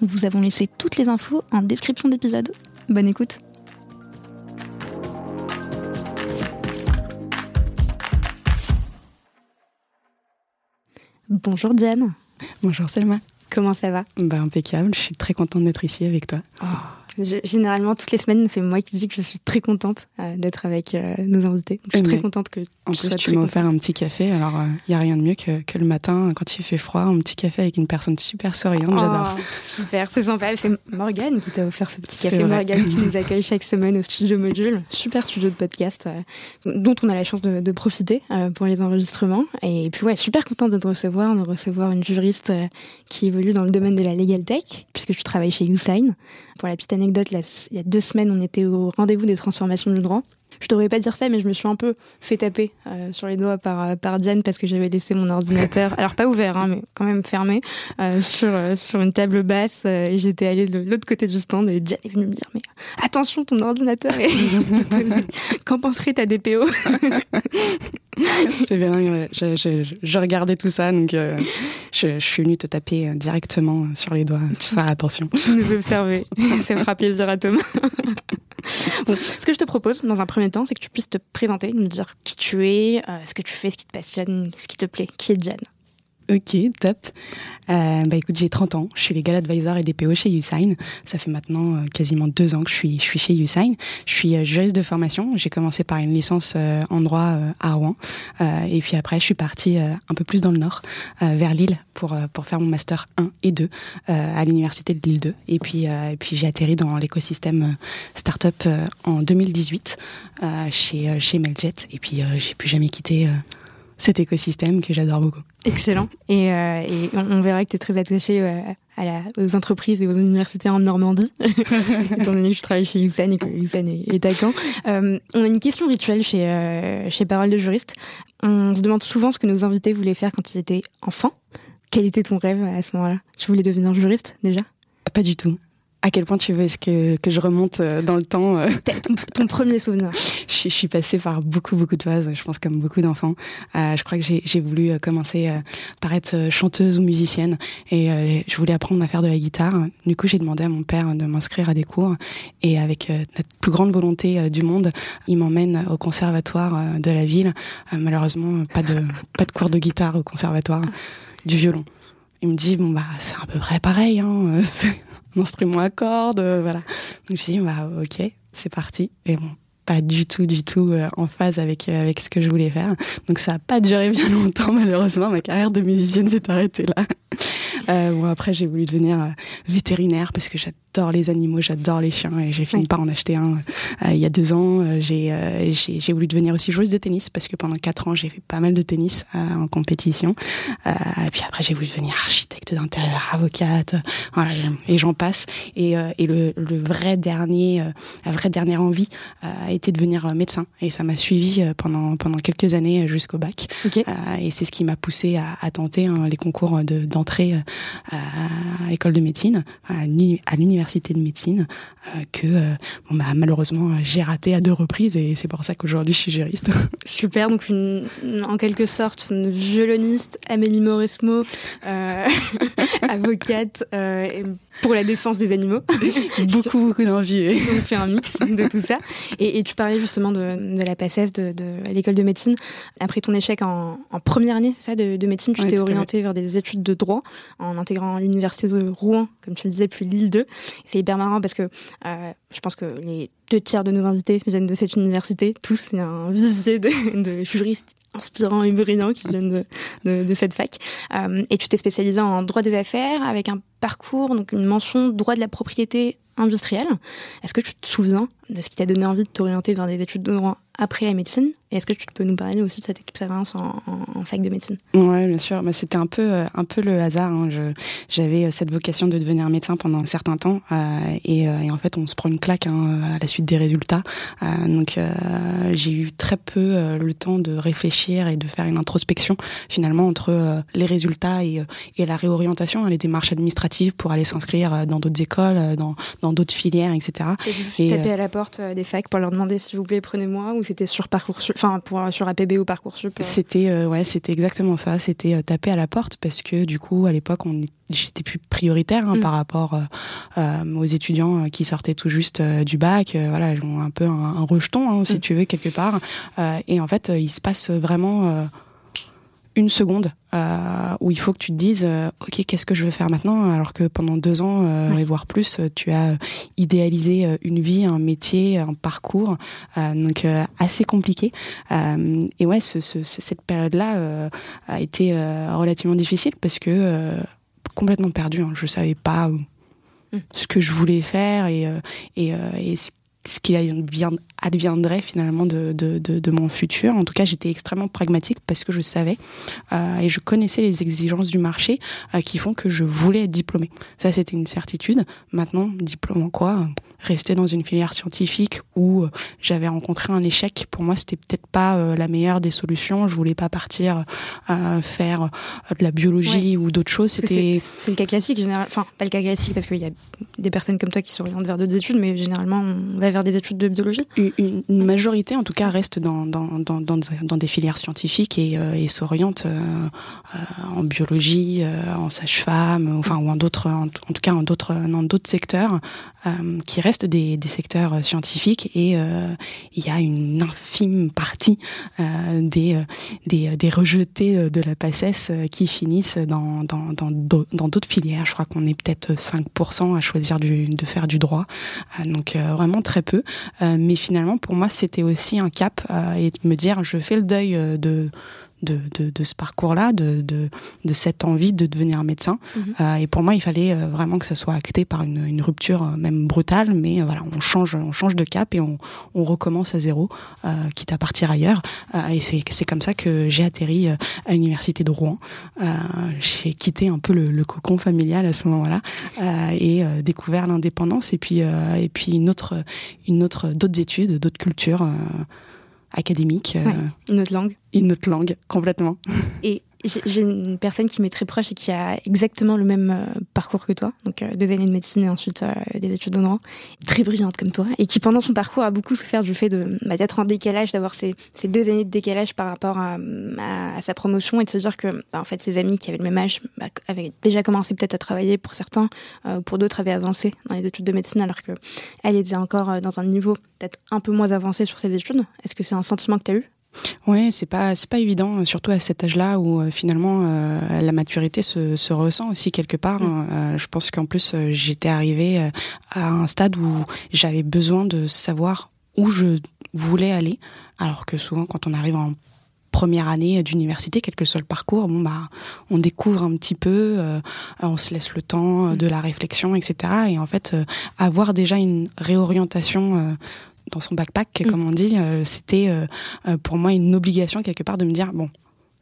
Nous vous avons laissé toutes les infos en description d'épisode. Bonne écoute Bonjour Diane. Bonjour Selma. Comment ça va? Bah impeccable, je suis très contente d'être ici avec toi. Oh, généralement, toutes les semaines, c'est moi qui dis que je suis très contente euh, d'être avec euh, nos invités. je suis très contente que En plus, tu m'as offert un petit café, alors il euh, n'y a rien de mieux que, que, le matin, quand il fait froid, un petit café avec une personne super souriante, oh, j'adore. Super, c'est sympa. C'est Morgane qui t'a offert ce petit café. Morgane qui nous accueille chaque semaine au studio Module, super studio de podcast dont on a la chance de, de profiter pour les enregistrements. Et puis ouais, super contente de te recevoir, de recevoir une juriste qui évolue dans le domaine de la legal tech, puisque tu travailles chez YouSign. Pour la petite anecdote, il y a deux semaines, on était au rendez-vous des transformations du droit. Je devrais pas dire ça, mais je me suis un peu fait taper euh, sur les doigts par, euh, par Diane parce que j'avais laissé mon ordinateur, alors pas ouvert, hein, mais quand même fermé, euh, sur, sur une table basse. et j'étais allée de l'autre côté du stand et Diane est venue me dire Mais attention, ton ordinateur est. Qu'en penserait ta DPO C'est bien, je, je, regardais tout ça, donc je, je, suis venue te taper directement sur les doigts. Faire attention. Tu nous observer, ça fera plaisir à Thomas. ce que je te propose dans un premier temps, c'est que tu puisses te présenter, nous dire qui tu es, euh, ce que tu fais, ce qui te passionne, ce qui te plaît. Qui est Jen Ok, top. Euh, bah écoute, j'ai 30 ans, je suis legal advisor et DPO chez Usign. Ça fait maintenant euh, quasiment deux ans que je suis, je suis chez Usign. Je suis euh, juriste de formation. J'ai commencé par une licence euh, en droit à Rouen. et puis après, je suis partie un peu plus dans le nord, vers Lille, pour, pour faire mon master 1 et 2 à l'université de Lille 2. Et puis, et puis j'ai atterri dans l'écosystème startup en 2018 chez, chez Meljet. Et puis, j'ai plus jamais quitté cet écosystème que j'adore beaucoup. Excellent. Et, euh, et on, verra que tu es très attaché euh, à la, aux entreprises et aux universités en Normandie, étant donné que je travaille chez USAN et que USAN est, est à Caen. Euh, on a une question rituelle chez, chez Parole de juriste. On se demande souvent ce que nos invités voulaient faire quand ils étaient enfants. Quel était ton rêve à ce moment-là? Tu voulais devenir juriste déjà? Pas du tout. À quel point tu veux est-ce que, que je remonte euh, dans le temps euh? Ton, ton, premier souvenir. je, je, suis passée par beaucoup beaucoup de phases, je pense comme beaucoup d'enfants. Euh, je crois que j'ai voulu commencer par être chanteuse ou musicienne et je voulais apprendre à faire de la guitare. Du coup, j'ai demandé à mon père de m'inscrire à des cours et avec la plus grande volonté du monde, il m'emmène au conservatoire de la ville. malheureusement, pas de pas de cours de guitare au conservatoire, du violon. Il me dit bon bah c'est à peu près pareil hein instrument à cordes, euh, voilà. Donc je me dit, bah, ok, c'est parti. Et bon, pas du tout, du tout euh, en phase avec, euh, avec ce que je voulais faire. Donc ça n'a pas duré bien longtemps, malheureusement. Ma carrière de musicienne s'est arrêtée là. Euh, bon, après, j'ai voulu devenir euh, vétérinaire parce que j'adore les animaux, j'adore les chiens et j'ai fini par en acheter un euh, il y a deux ans. J'ai j'ai voulu devenir aussi joueuse de tennis parce que pendant quatre ans, j'ai fait pas mal de tennis en compétition. et puis après, j'ai voulu devenir architecte d'intérieur, avocate, voilà, et j'en passe. Et, et le, le, vrai dernier, la vraie dernière envie été de devenir médecin et ça m'a suivi pendant pendant quelques années jusqu'au bac. Okay. et c'est ce qui m'a poussé à, à tenter hein, les concours d'entrée à l'école de médecine, à l'université de médecine, que bon, bah, malheureusement j'ai raté à deux reprises et c'est pour ça qu'aujourd'hui je suis juriste. Super, donc une, en quelque sorte une violoniste, Amélie Mauresmo, avocate pour la défense des animaux. beaucoup, beaucoup d'envie. On fait un mix de tout ça. Et, tu parlais justement de, de la PACES, de, de l'école de médecine. Après ton échec en, en première année, c'est ça, de, médecine, tu t'es orienté vers des études de droit en intégrant l'université de Rouen, comme tu le disais, puis Lille 2. C'est hyper marrant parce que euh, je pense que les deux tiers de nos invités viennent de cette université. Tous, il y a un vivier de, de juristes inspirants et brillants qui viennent de, de, cette fac. Euh, et tu t'es spécialisé en droit des affaires avec un parcours, donc une mention droit de la propriété industrielle. Est-ce que tu te souviens de ce qui t'a donné envie de t'orienter vers des études de droit après la médecine Et est-ce que tu peux nous parler aussi de cette expérience en, en, fac de médecine? Oui, bien sûr. Bah, c'était un peu, euh, un peu le hasard. Hein. J'avais euh, cette vocation de devenir médecin pendant un certain temps. Euh, et, et, en fait, on se prend une claque hein, à la suite des résultats. Euh, donc, j'ai eu très peu le temps de réfléchir et de faire une introspection, finalement, entre les résultats et, et la réorientation, hein, les démarches administratives pour aller s'inscrire dans d'autres écoles, dans d'autres filières, etc. Et, et taper à la porte des facs pour leur demander, s'il vous plaît, prenez-moi ou c'était sur Parcoursup, enfin pour sur APB ou Parcoursup euh C'était euh, ouais, c'était exactement ça. C'était euh, taper à la porte parce que du coup à l'époque on j'étais plus prioritaire hein, mm. par rapport aux étudiants qui sortaient tout juste du bac. voilà, ils ont un peu un, rejeton hein, si mm. tu veux quelque part. et en fait, il se passe vraiment une seconde euh, où il faut que tu te dises euh, ok qu'est-ce que je veux faire maintenant alors que pendant deux ans euh, et voire plus tu as idéalisé une vie un métier un parcours donc assez compliqué et ouais ce, ce, cette période là a été relativement difficile parce que complètement perdu hein. je savais pas mm. ce que je voulais faire et, et, et ce qui adviendrait finalement de, de, de, de, mon futur. En tout cas, j'étais extrêmement pragmatique parce que je savais euh, et je connaissais les exigences du marché euh, qui font que je voulais être diplômée. Ça, c'était une certitude. Maintenant, diplôme en quoi? Rester dans une filière scientifique où euh, j'avais rencontré un échec, pour moi, c'était peut-être pas euh, la meilleure des solutions. Je voulais pas partir faire de la biologie ou d'autres choses. C'était c'est le cas classique, général. Enfin, pas le cas classique parce qu'il y a des personnes comme toi qui s'orientent vers d'autres études, mais généralement, on va vers des études de biologie? Une, majorité, en tout cas, reste dans dans, dans, dans, des filières scientifiques et, et s'oriente en biologie, en sage-femme, enfin ou en d'autres, en, tout cas en d'autres dans d'autres secteurs qui restent des, secteurs euh, scientifiques et euh, il y a une infime partie euh, des, des, des, rejetés de la PACES qui finissent dans d'autres filières. Je crois qu'on est peut-être 5% à choisir de faire du droit, donc vraiment très peu. mais finalement, pour moi, c'était aussi un cap et de me dire, je fais le deuil de de, de, de ce parcours-là, de, de, de, cette envie de devenir médecin. Mhm. Euh, et pour moi, il fallait euh, vraiment que ça soit acté par une, une rupture euh, même brutale, mais voilà, on change, on change de cap et on, on recommence à zéro, euh, quitte à partir ailleurs. et c'est, c'est comme ça que j'ai atterri à l'université de Rouen. j'ai quitté un peu le, le, cocon familial à ce moment-là et découvert l'indépendance et puis et puis une autre une autre d'autres études, d'autres cultures académiques. une autre langue une autre langue complètement. Et j'ai une personne qui m'est très proche et qui a exactement le même euh, parcours que toi, donc euh, deux années de médecine et ensuite euh, des études de droit, très brillante comme toi, et qui pendant son parcours a beaucoup souffert du fait bah, d'être en décalage, d'avoir ces, deux années de décalage par rapport à, sa promotion et de se dire que bah, en fait ses amis qui avaient le même âge bah, avaient déjà commencé peut-être à travailler pour certains, pour d'autres avaient avancé dans les études de médecine alors que elle était encore dans un niveau peut-être un peu moins avancé sur ses études. Est-ce que c'est un sentiment que tu as eu? Ouais, c'est pas c'est pas évident, surtout à cet âge-là où euh, finalement euh, la maturité se, se ressent aussi quelque part. Mm. Euh, je pense qu'en plus j'étais arrivée à un stade où j'avais besoin de savoir où je voulais aller, alors que souvent quand on arrive en première année d'université, quel que soit le parcours, bon bah on découvre un petit peu, on se laisse le temps de la réflexion, etc. Et en fait, avoir déjà une réorientation dans son backpack, mm. comme on dit, euh, c'était euh, euh, pour moi une obligation quelque part de me dire bon,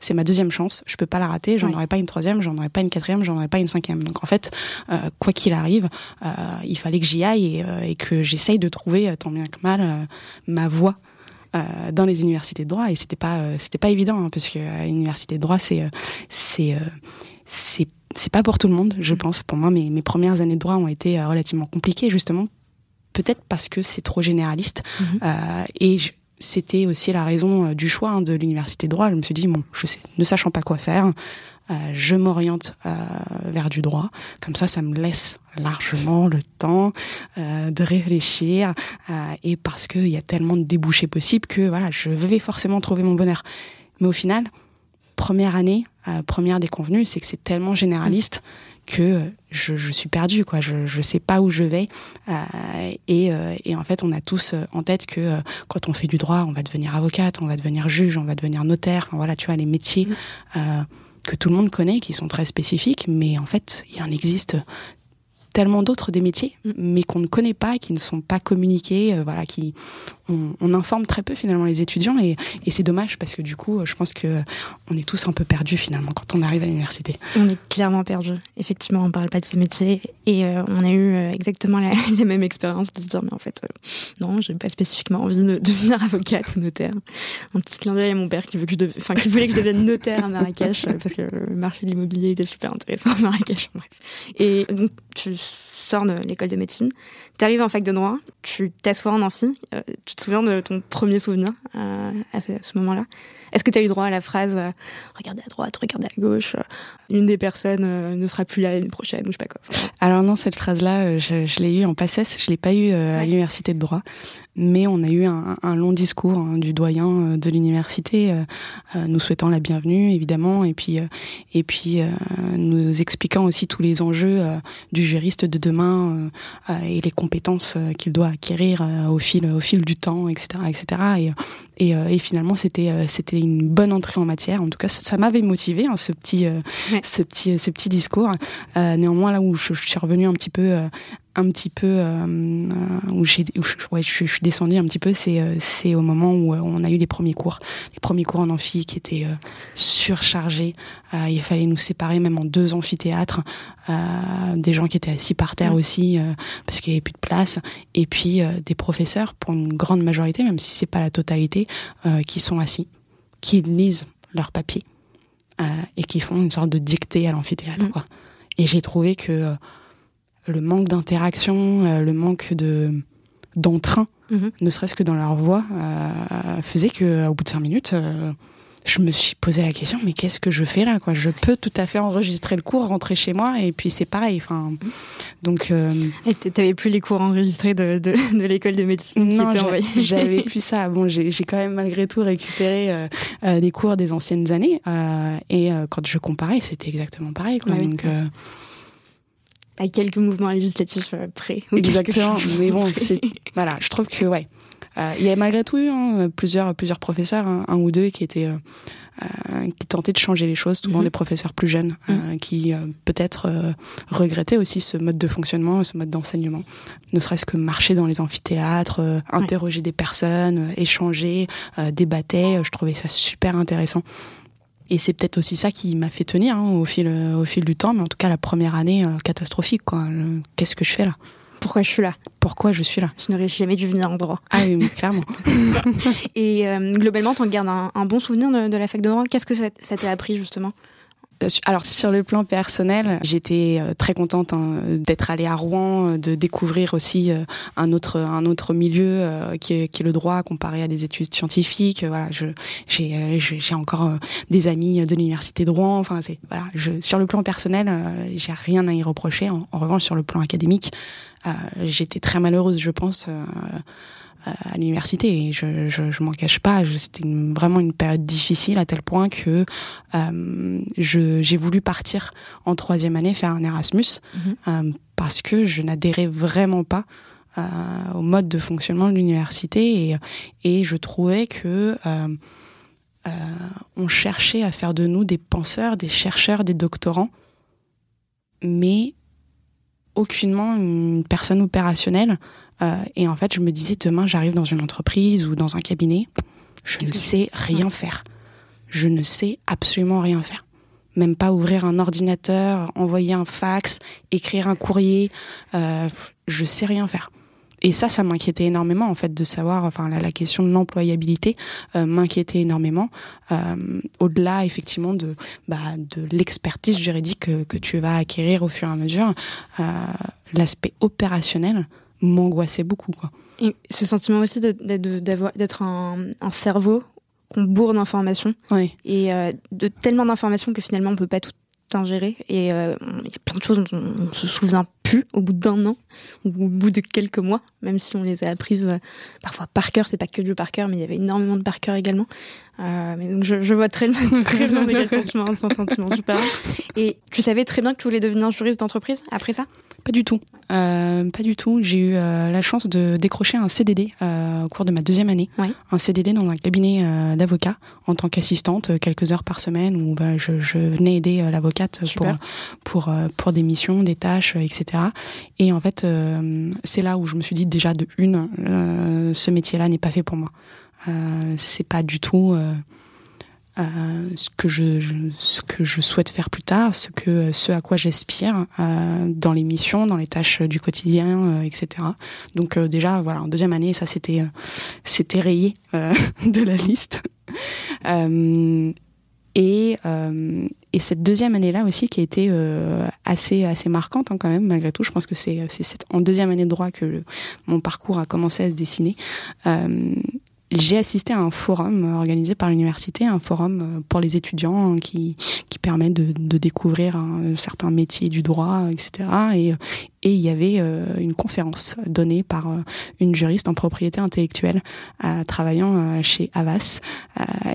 c'est ma deuxième chance, je peux pas la rater, j'en aurai pas une troisième, j'en aurai pas une quatrième, j'en aurai pas une cinquième. Donc en fait, quoi qu'il arrive, il fallait que j'y aille et, que j'essaye de trouver tant bien que mal ma voie dans les universités de droit et c'était pas c'était pas évident hein, parce que l'université de droit c'est c'est c'est c'est pas pour tout le monde, je mm. pense. Pour moi, mes, mes premières années de droit ont été relativement compliquées, justement, peut-être parce que c'est trop généraliste. Mm-hmm. et c'était aussi la raison du choix hein, de l'université de droit. Je me suis dit, bon, je sais, ne sachant pas quoi faire, euh, je m'oriente euh, vers du droit. Comme ça, ça me laisse largement le temps euh, de réfléchir et parce qu'il y a tellement de débouchés possibles que voilà, je vais forcément trouver mon bonheur. Mais au final, première année, première déconvenue, c'est que c'est tellement généraliste que je, je, suis perdue, quoi. Je ne sais pas où je vais. et, et, en fait, on a tous en tête que quand on fait du droit, on va devenir avocate, on va devenir juge, on va devenir notaire. Enfin, voilà, tu vois, les métiers que tout le monde connaît, qui sont très spécifiques, mais en fait, il en existe tellement d'autres des métiers, mm. mais qu'on ne connaît pas, qui ne sont pas communiqués, euh, voilà, qui on, informe très peu finalement les étudiants et, c'est dommage parce que du coup, je pense que on est tous un peu perdus finalement quand on arrive à l'université. On est clairement perdus. Effectivement, on parle pas de ces métiers et euh, on a eu euh, exactement la, même expérience de se dire mais en fait non, j'ai pas spécifiquement envie de, devenir avocate ou notaire. Un petit clin d'œil à mon père qui veut que je voulait que je devienne notaire à Marrakech parce que le marché de l'immobilier était super intéressant à Marrakech. Bref. Et donc tu sors de l'école de médecine, tu arrives en fac de droit, tu t'assois en amphi, euh, tu te souviens de ton premier souvenir euh, à ce, moment-là? Est-ce que tu as eu droit à la phrase euh, Regardez à droite, regardez à gauche, une des personnes ne sera plus là l'année prochaine ou je sais pas quoi. Alors non, cette phrase-là, je, l'ai eue en passesse, je l'ai pas eue à l'université de droit mais on a eu un, un long discours hein, du doyen euh, de l'université, euh, euh, nous souhaitant la bienvenue évidemment, et puis et puis nous expliquant aussi tous les enjeux du juriste de demain et les compétences qu'il doit acquérir au fil au fil du temps, etc., etc. Et, et, et finalement c'était c'était une bonne entrée en matière. En tout cas, ça, m'avait motivé hein, ce petit ce petit ce petit discours. néanmoins là où je, je, suis revenue un petit peu un petit peu euh, euh, où, j'ai, ouais, je, suis descendue un petit peu, c'est, euh, c'est au moment où on a eu les premiers cours, les premiers cours en amphi qui étaient surchargés. il fallait nous séparer même en deux amphithéâtres, des gens qui étaient assis par terre aussi parce qu'il n'y avait plus de place, et puis des professeurs pour une grande majorité, même si c'est pas la totalité, qui sont assis, qui lisent leurs papiers et qui font une sorte de dictée à l'amphithéâtre. Mmh. Quoi. Et j'ai trouvé que le manque d'interaction, euh, le manque de d'entrain, mhm. ne serait-ce que dans leur voix, euh, faisait que au bout de cinq minutes, euh, je me suis posé la question mais qu'est-ce que je fais là quoi? Je peux tout à fait enregistrer le cours, rentrer chez moi et puis c'est pareil. Enfin, donc. Euh... t'avais plus les cours enregistrés de, de, de l'école de médecine Non, j'avais plus ça. Bon, j'ai quand même malgré tout récupéré euh, des cours des anciennes années et quand je comparais, c'était exactement pareil. Quoi. Donc, à quelques mouvements législatifs euh, près. Exactement. Mais bon, c'est voilà, je trouve que ouais, euh, il y a malgré tout eu hein, plusieurs plusieurs professeurs, hein, un ou deux qui étaient euh, euh, qui tentaient de changer les choses, souvent mhm. des professeurs plus jeunes, mhm. qui peut-être regrettaient aussi ce mode de fonctionnement, ce mode d'enseignement. Ne serait-ce que marcher dans les amphithéâtres, interroger des personnes, échanger, débattre, je trouvais ça super intéressant. Et c'est peut-être aussi ça qui m'a fait tenir hein, au, fil, au fil du temps, mais en tout cas la première année euh, catastrophique. Qu'est-ce que je fais là? Pourquoi je suis là? Pourquoi je suis là? Je n'aurais jamais dû venir en droit. Ah oui, clairement. Et euh, globalement, tu en gardes un, bon souvenir de, la fac de droit? Qu'est-ce que ça, t'a appris justement? euh, alors sur le plan personnel, j'étais euh, très contente hein, d'être allée à Rouen, euh, de découvrir aussi un autre un autre milieu qui, est, qui est le droit comparé à des études scientifiques. Voilà, je j'ai j'ai encore des amis de l'université de Rouen. Enfin c'est voilà, je, sur le plan personnel, j'ai rien à y reprocher. En, revanche sur le plan académique, j'étais très malheureuse, je pense à l'université et je, je, je m'en cache pas c'était vraiment une période difficile à tel point que euh, j'ai voulu partir en troisième année faire un Erasmus mhm. euh, parce que je n'adhérais vraiment pas euh, au mode de fonctionnement de l'université et, et je trouvais que euh, euh, on cherchait à faire de nous des penseurs, des chercheurs, des doctorants, mais aucunement une personne opérationnelle euh, et en fait, je me disais, demain, j'arrive dans une entreprise ou dans un cabinet, je ne sais rien faire. Je ne sais absolument rien faire. Même pas ouvrir un ordinateur, envoyer un fax, écrire un courrier. Euh, je sais rien faire. et ça, ça m'inquiétait énormément en fait de savoir, enfin la, question de l'employabilité euh, m'inquiétait énormément. Euh, au-delà effectivement de bah, de l'expertise juridique que, que, tu vas acquérir au fur et à mesure, euh, l'aspect opérationnel m'angoissait beaucoup. Quoi. Et ce sentiment aussi d'être un, un, cerveau qu'on bourre d'informations oui. et de tellement d'informations que finalement on peut pas tout ingérer et il y a plein de choses dont on, on se souvient plus au bout d'un an ou au bout de quelques mois, même si on les a apprises euh, parfois par cœur. C'est pas que du par cœur, mais il y avait énormément de par cœur également. Euh, mais donc je, je vois très, très bien de quel sentiment. Et tu savais très bien que tu voulais devenir juriste d'entreprise après ça? Pas du tout. Euh, pas du tout. J'ai eu euh, la chance de décrocher un CDD euh, au cours de ma deuxième année. Ouais. Un CDD dans un cabinet euh, d'avocat en tant qu'assistante, quelques heures par semaine où bah, je, je, venais aider l'avocate pour, pour, pour des missions, des tâches, etc. Et en fait, c'est là où je me suis dit déjà de une, ce métier-là n'est pas fait pour moi. Euh, c'est pas du tout euh, euh, ce que je, ce que je souhaite faire plus tard, ce que ce à quoi j'aspire euh, dans les missions, dans les tâches du quotidien, euh, etc. Donc déjà voilà en deuxième année ça c'était c'était rayé de la liste. et et cette deuxième année là aussi qui a été assez assez marquante hein, quand même malgré tout. Je pense que c'est c'est en deuxième année de droit que mon parcours a commencé à se dessiner j'ai assisté à un forum organisé par l'université, un forum euh, pour les étudiants qui, qui permet de, de découvrir un certain métier du droit, etc. Et, et il y avait euh, une conférence donnée par euh, une juriste en propriété intellectuelle travaillant chez Avas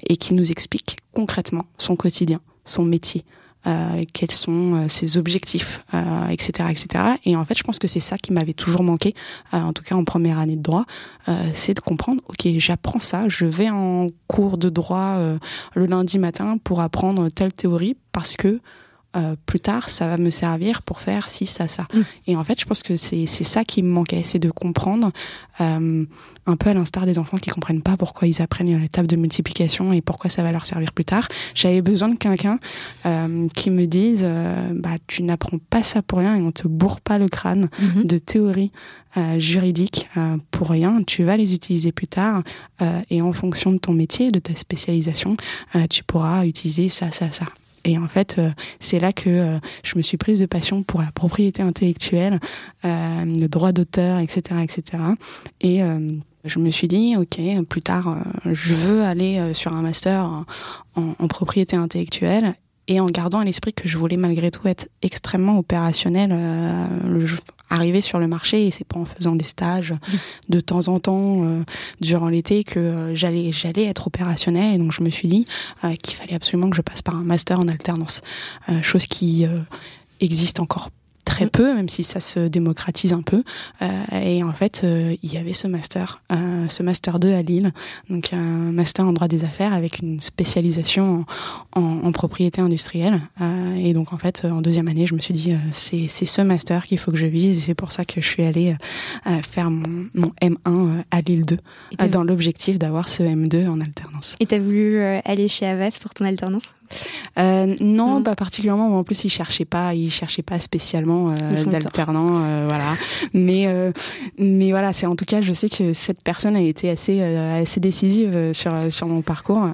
et qui nous explique concrètement son quotidien, son métier, euh, quels sont euh, ses objectifs, euh, etc., etc. Et en fait, je pense que c'est ça qui m'avait toujours manqué, euh, en tout cas en première année de droit, euh, c'est de comprendre, ok, j'apprends ça, je vais en cours de droit le lundi matin pour apprendre telle théorie parce que euh, plus tard, ça va me servir pour faire ci, ça, ça. Mm. Et en fait, je pense que c'est ça qui me manquait, c'est de comprendre, euh, un peu à l'instar des enfants qui comprennent pas pourquoi ils apprennent les tables de multiplication et pourquoi ça va leur servir plus tard. J'avais besoin de quelqu'un euh, qui me dise, euh, bah, tu n'apprends pas ça pour rien et on te bourre pas le crâne mm -hmm. de théories euh, juridiques pour rien. Tu vas les utiliser plus tard et en fonction de ton métier, de ta spécialisation, tu pourras utiliser ça, ça, ça. Et en fait, euh, c'est là que euh, je me suis prise de passion pour la propriété intellectuelle, euh, le droit d'auteur, etc., etc. Et euh, je me suis dit, ok, plus tard, euh, je veux aller sur un master en, en, propriété intellectuelle et en gardant à l'esprit que je voulais malgré tout être extrêmement opérationnel, euh, arriver sur le marché et c'est pas en faisant des stages de temps en temps euh, durant l'été que euh, j'allais j'allais être opérationnel et donc je me suis dit euh, qu'il fallait absolument que je passe par un master en alternance, chose qui existe encore très peu, même si ça se démocratise un peu. Euh, et en fait, euh, il y avait ce master, euh, ce master 2 à Lille, donc un master en droit des affaires avec une spécialisation en, en, en propriété industrielle. Et donc en fait, en deuxième année, je me suis dit, c'est ce master qu'il faut que je vise. Et c'est pour ça que je suis allée faire mon, mon, M1 à Lille 2, dans l'objectif d'avoir ce M2 en alternance. Et tu as voulu aller chez Avas pour ton alternance? Euh, non, mmh. pas particulièrement. En plus, ils cherchaient pas, ils cherchaient pas spécialement euh, d'alternants, euh, voilà. Mais mais voilà, c'est en tout cas, je sais que cette personne a été assez assez décisive sur sur mon parcours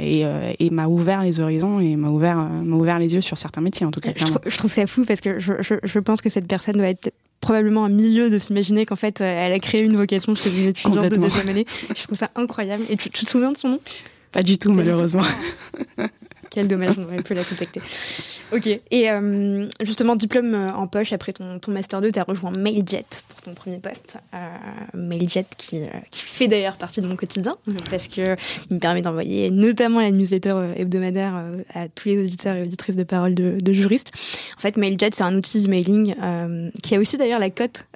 et, et m'a ouvert les horizons et m'a ouvert m'a ouvert les yeux sur certains métiers en tout cas. Je, trou je trouve ça fou parce que je, je, je pense que cette personne doit être probablement un milieu de s'imaginer qu'en fait elle a créé une vocation chez une étudiante de deuxième année. Je trouve ça incroyable. Et tu, tu te souviens de son nom? Pas du tout, malheureusement. Quel dommage, on aurait pu la contacter. Ok. Et euh, justement, diplôme euh, en poche après ton, ton Master 2, tu as rejoint Mailjet pour ton premier poste. Euh, Mailjet qui, euh, qui fait d'ailleurs partie de mon quotidien parce que il me permet d'envoyer notamment la newsletter euh, hebdomadaire à tous les auditeurs et auditrices de parole de, de juristes. En fait, Mailjet, c'est un outil de mailing qui a aussi d'ailleurs la cote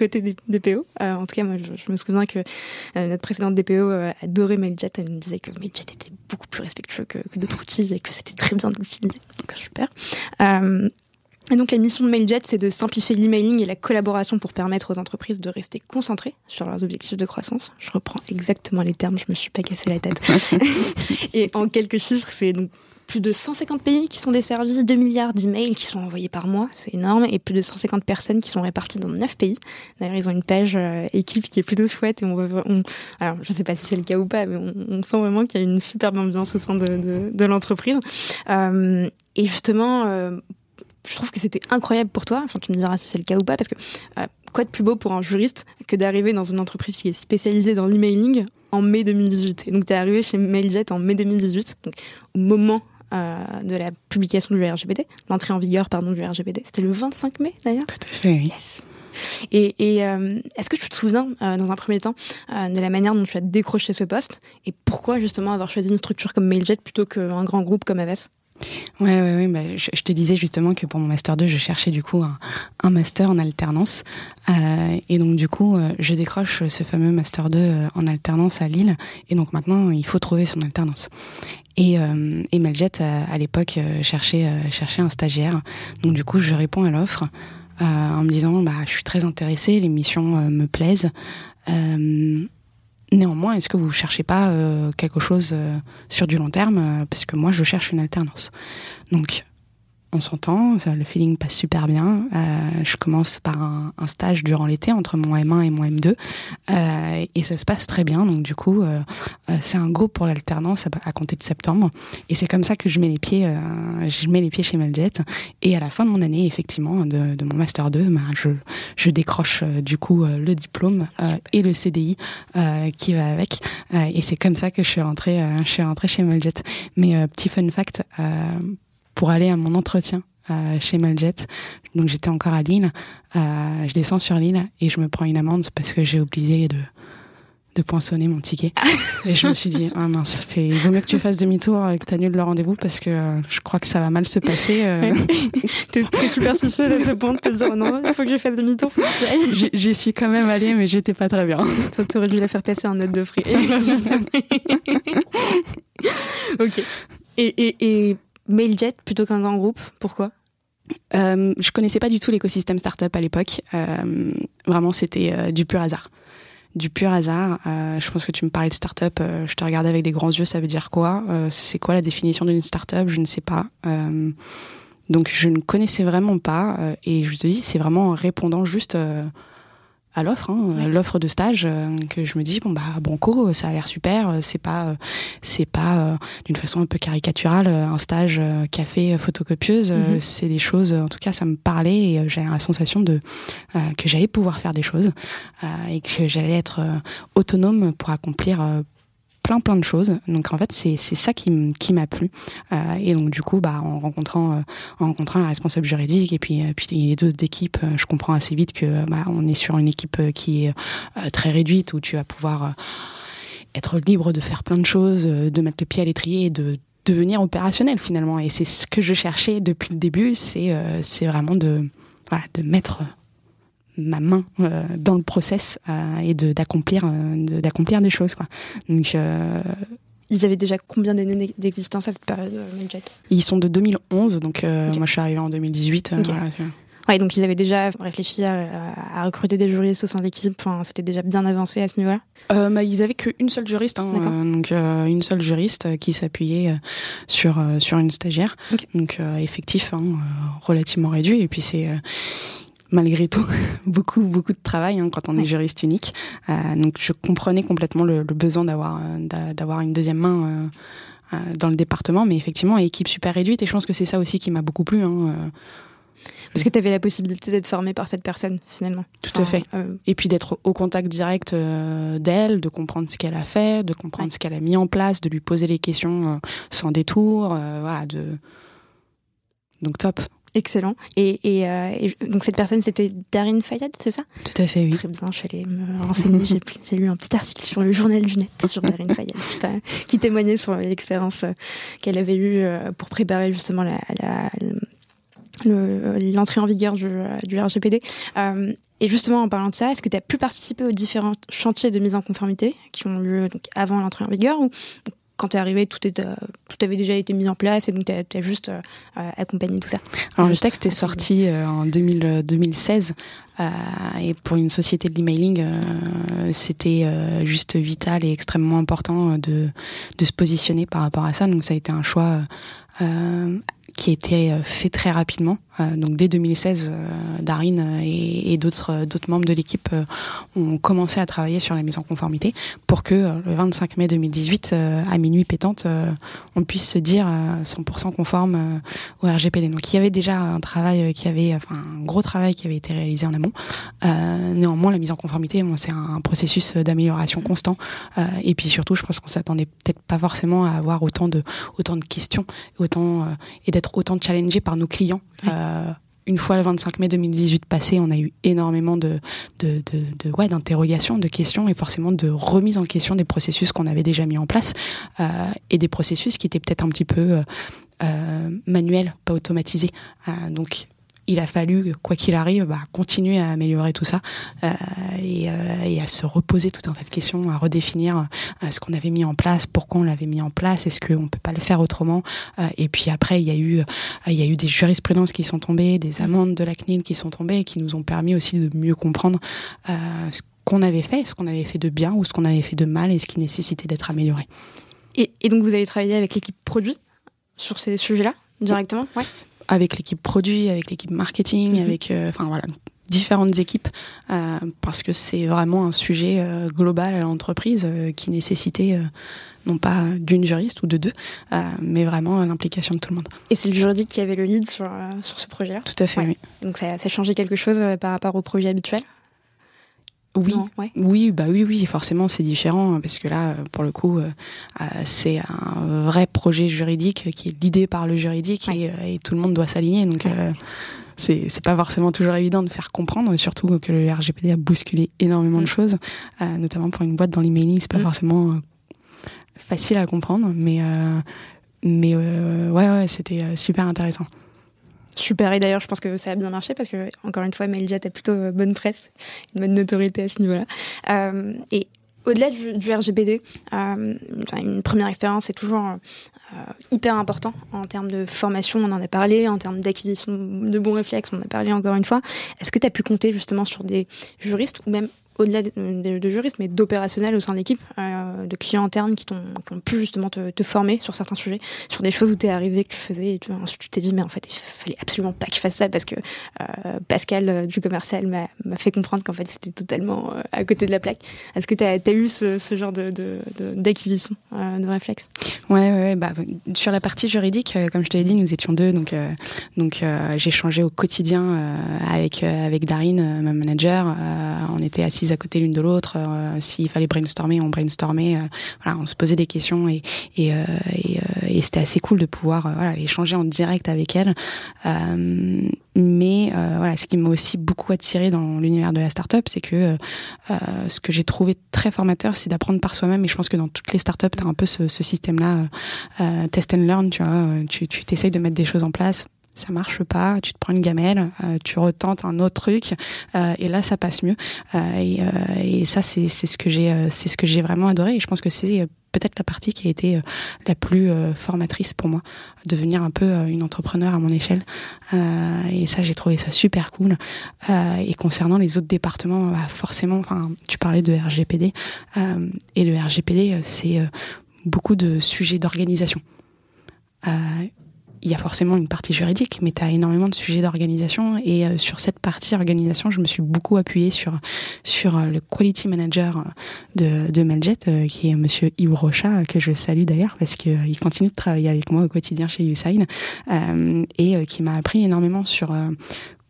côté des DPO. Euh, en tout cas, moi, je, je me souviens que euh, notre précédente DPO euh, adorait Mailjet. Elle nous disait que Mailjet était beaucoup plus respectueux que, que d'autres outils et que c'était très bien de l'utiliser. Donc, super. Euh, et donc la mission de Mailjet, c'est de simplifier l'emailing et la collaboration pour permettre aux entreprises de rester concentrées sur leurs objectifs de croissance. Je reprends exactement les termes, je me suis pas cassé la tête. et en quelques chiffres, c'est donc plus de 150 pays qui sont desservis, 2 milliards d'emails qui sont envoyés par mois, c'est énorme, et plus de 150 personnes qui sont réparties dans 9 pays. D'ailleurs, ils ont une page euh, équipe qui est plutôt chouette et on, alors je sais pas si c'est le cas ou pas, mais on, sent vraiment qu'il y a une superbe ambiance au sein de, l'entreprise. Euh, et justement, euh, je trouve que c'était incroyable pour toi. Enfin, tu me diras si c'est le cas ou pas, parce que quoi de plus beau pour un juriste que d'arriver dans une entreprise qui est spécialisée dans l'emailing en mai 2018. Et donc, tu es arrivé chez Mailjet en mai 2018, donc au moment euh, de la publication du RGPD, l'entrée en vigueur pardon du RGPD. C'était le 25 mai d'ailleurs. Tout à fait. Yes. Et, et euh, est-ce que tu te souviens, euh, dans un premier temps, de la manière dont tu as décroché ce poste et pourquoi justement avoir choisi une structure comme Mailjet plutôt qu'un grand groupe comme Aves Ouais, ouais, ouais. Bah, je, te disais justement que pour mon master 2, je cherchais du coup un, master en alternance. Euh, et donc du coup, euh, je décroche ce fameux master 2 euh, en alternance à Lille. Et donc maintenant, il faut trouver son alternance. Et, et à, l'époque, cherchait, cherchait un stagiaire. Donc du coup, je réponds à l'offre en me disant, bah, je suis très intéressée, les missions me plaisent. Néanmoins, est-ce que vous ne cherchez pas euh, quelque chose euh, sur du long terme euh, Parce que moi, je cherche une alternance. Donc, on s'entend, le feeling passe super bien. Euh, je commence par un, un stage durant l'été entre mon M1 et mon M2 euh, et ça se passe très bien. Donc du coup, euh, euh c'est un go pour l'alternance à, à, compter de septembre et c'est comme ça que je mets les pieds, euh, je mets les pieds chez Meljet. Et à la fin de mon année, effectivement, de, de mon master 2, bah, je, je décroche euh, du coup le diplôme et le CDI qui va avec. et c'est comme ça que je suis rentrée, je suis rentrée chez Meljet. Mais petit fun fact pour aller à mon entretien euh, chez Maljet. Donc j'étais encore à Lille. Euh, je descends sur Lille et je me prends une amende parce que j'ai oublié de de poinçonner mon ticket. et je me suis dit, ah mince, fait, il vaut mieux que tu fasses demi-tour et que tu annules le rendez-vous parce que euh, je crois que ça va mal se passer. Euh. T'es très superstitieuse à ce point de te dire, non, il faut que je fasse demi-tour, J'y suis quand même allée, mais j'étais pas très bien. Toi, t'aurais dû la faire passer en note de frais. ok. Et, et, et Mailjet plutôt qu'un grand groupe Pourquoi? Euh, Je connaissais pas du tout l'écosystème startup à l'époque. Euh, vraiment, c'était euh, du pur hasard. Du pur hasard. Euh, je pense que tu me parlais de startup. Je te regardais avec des grands yeux. Ça veut dire quoi? C'est quoi la définition d'une startup? Je ne sais pas. donc, je ne connaissais vraiment pas. et je te dis, c'est vraiment en répondant juste à l'offre, hein, l'offre de stage, euh, que je me dis bon bah banco, ça a l'air super. Euh, c'est pas, euh, c'est pas d'une façon un peu caricaturale un stage café photocopieuse. Mhm. C'est des choses, en tout cas, ça me parlait et j'ai la sensation de que j'allais pouvoir faire des choses et que j'allais être autonome pour accomplir plein plein de choses. Donc en fait c'est ça qui qui m'a plu. Euh, et donc du coup bah en rencontrant euh, en rencontrant un responsable juridique et puis euh, puis les deux d'équipe, je comprends assez vite que bah on est sur une équipe qui est très réduite où tu vas pouvoir être libre de faire plein de choses, de mettre le pied à l'étrier et de devenir opérationnel finalement. Et c'est ce que je cherchais depuis le début, c'est c'est vraiment de voilà de mettre ma main euh, dans le process euh, et de d'accomplir euh, d'accomplir des choses quoi. Donc ils avaient déjà combien d'années d'existence à cette période, Medjet Ils sont de 2011, donc moi je suis arrivée en 2018. Voilà, ouais, donc ils avaient déjà réfléchi à, à, recruter des juristes au sein de l'équipe. Enfin, c'était déjà bien avancé à ce niveau-là? Euh, bah, ils avaient qu'une seule juriste, hein, donc euh, une seule juriste qui s'appuyait sur sur une stagiaire. Donc effectif, hein, relativement réduit. Et puis c'est malgré tout beaucoup beaucoup de travail hein, quand on est juriste unique. Euh, donc je comprenais complètement le, le besoin d'avoir euh, d'avoir une deuxième main euh, dans le département, mais effectivement équipe super réduite et je pense que c'est ça aussi qui m'a beaucoup plu. Hein, euh. parce que tu avais la possibilité d'être formé par cette personne, finalement. Tout à fait. Euh... Et puis d'être au contact direct euh, d'elle, de comprendre ce qu'elle a fait, de comprendre ouais. ce qu'elle a mis en place, de lui poser les questions euh, sans détour. voilà, de... Donc top. Excellent. Et, et, euh, et, donc cette personne, c'était Darine Fayad, c'est ça? Tout à fait, oui. Très bien, je suis allée me renseigner. J'ai lu un petit article sur le journal du net sur Darine Fayad qui, qui témoignait sur l'expérience euh, qu'elle avait eue euh, pour préparer justement la, la, l'entrée en vigueur du, du RGPD. Euh, et justement, en parlant de ça, est-ce que tu as pu participer aux différents chantiers de mise en conformité qui ont lieu donc, avant l'entrée en vigueur ou quand tu es arrivé, tout, est, tout avait déjà été mis en place et donc tu as, juste accompagné tout ça Alors le texte est sorti en 2000, 2016 et pour une société de l'emailing, c'était juste vital et extrêmement important de, de se positionner par rapport à ça. Donc ça a été un choix qui a été fait très rapidement. Euh, donc dès 2016, euh, Darine et, et d'autres euh, membres de l'équipe ont commencé à travailler sur la mise en conformité pour que le 25 mai 2018, à minuit pétante, on puisse se dire 100% conforme au RGPD. Donc il y avait déjà un travail qui avait, enfin un gros travail qui avait été réalisé en amont. néanmoins, la mise en conformité, bon, c'est un processus d'amélioration constant. et puis surtout, je pense qu'on s'attendait peut-être pas forcément à avoir autant de autant de questions, autant et d'être autant challengé par nos clients. Euh, une fois le 25 mai 2018 passé, on a eu énormément de, de, de, d'interrogations, de questions et forcément de remise en question des processus qu'on avait déjà mis en place euh, et des processus qui étaient peut-être un petit peu euh, manuels, pas automatisés. donc il a fallu, quoi qu'il arrive, bah, continuer à améliorer tout ça euh, et, euh, et, à se reposer tout un tas de questions, à redéfinir euh, ce qu'on avait mis en place, pourquoi on l'avait mis en place, est-ce qu'on peut pas le faire autrement. Et puis après, il y a eu, il y a eu des jurisprudences qui sont tombées, des amendes de la CNIL qui sont tombées et qui nous ont permis aussi de mieux comprendre ce qu'on avait fait, ce qu'on avait fait de bien ou ce qu'on avait fait de mal et ce qui nécessitait d'être amélioré. Et, et donc vous avez travaillé avec l'équipe produit sur ces sujets-là directement? Ouais avec l'équipe produit, avec l'équipe marketing, mhm. avec, euh, enfin voilà, différentes équipes, euh, parce que c'est vraiment un sujet euh, global à l'entreprise qui nécessitait non pas d'une juriste ou de deux, mais vraiment l'implication de tout le monde. Et c'est le juridique qui avait le lead sur, sur ce projet-là Tout à fait, oui. Donc ça, ça a changé quelque chose par rapport au projet habituel? Oui, oui, bah oui, oui, forcément c'est différent parce que là, pour le coup, euh, euh, c'est un vrai projet juridique qui est l'idée par le juridique et, euh, et, tout le monde doit s'aligner. Donc c'est pas forcément toujours évident de faire comprendre, surtout que le RGPD a bousculé énormément de mm. choses, notamment pour une boîte dans l'emailing, c'est pas mm. forcément facile à comprendre, mais mais ouais, ouais, c'était super intéressant. Super, et d'ailleurs je pense que ça a bien marché parce que, encore une fois, Mailjet a plutôt euh, bonne presse, une bonne notoriété à ce niveau-là. Euh, et au-delà du, RGPD, euh, une première expérience est toujours hyper important en termes de formation, on en a parlé, en termes d'acquisition de bons réflexes, on en a parlé encore une fois. Est-ce que tu as pu compter justement sur des juristes ou même au-delà de, juristes, mais d'opérationnels au sein de l'équipe, euh, de clients internes qui, ont pu justement te, former sur certains sujets, sur des choses où tu es arrivé, que tu faisais, et tu, ensuite tu t'es dit, mais en fait, il fallait absolument pas que je fasse ça parce que euh, Pascal euh, du commercial m'a fait comprendre qu'en fait, c'était totalement euh, à côté de la plaque. Est-ce que tu as, eu ce, ce genre d'acquisition de, de, réflexe? Ouais, ouais, bah, sur la partie juridique, comme je te l'ai dit, nous étions deux, donc, donc j'ai changé au quotidien avec, avec Darine, ma manager. on était assis à côté l'une de l'autre. Euh, s'il fallait brainstormer, on brainstormait. Euh, on se posait des questions et, euh, c'était assez cool de pouvoir voilà, échanger en direct avec elle. Mais voilà, ce qui m'a aussi beaucoup attiré dans l'univers de la startup, c'est que ce que j'ai trouvé très formateur, c'est d'apprendre par soi-même. Et je pense que dans toutes les startups, tu as un peu ce, système-là, test and learn. Tu vois, tu t'essayes de mettre des choses en place ça marche pas, tu te prends une gamelle, euh, tu retentes un autre truc euh, et là ça passe mieux. Euh, et, et, ça c'est ce que j'ai c'est ce que j'ai vraiment adoré et je pense que c'est peut-être la partie qui a été la plus formatrice pour moi, devenir un peu une entrepreneur à mon échelle. et ça, j'ai trouvé ça super cool. et concernant les autres départements, bah, forcément, tu parlais de RGPD et le RGPD, c'est beaucoup de sujets d'organisation il y a forcément une partie juridique, mais tu as énormément de sujets d'organisation. Et euh, sur cette partie organisation, je me suis beaucoup appuyée sur, sur euh, le quality manager de, de Meljet, euh, qui est monsieur Yves Rocha, que je salue d'ailleurs, parce qu'il continue de travailler avec moi au quotidien chez Usain, et qui m'a appris énormément sur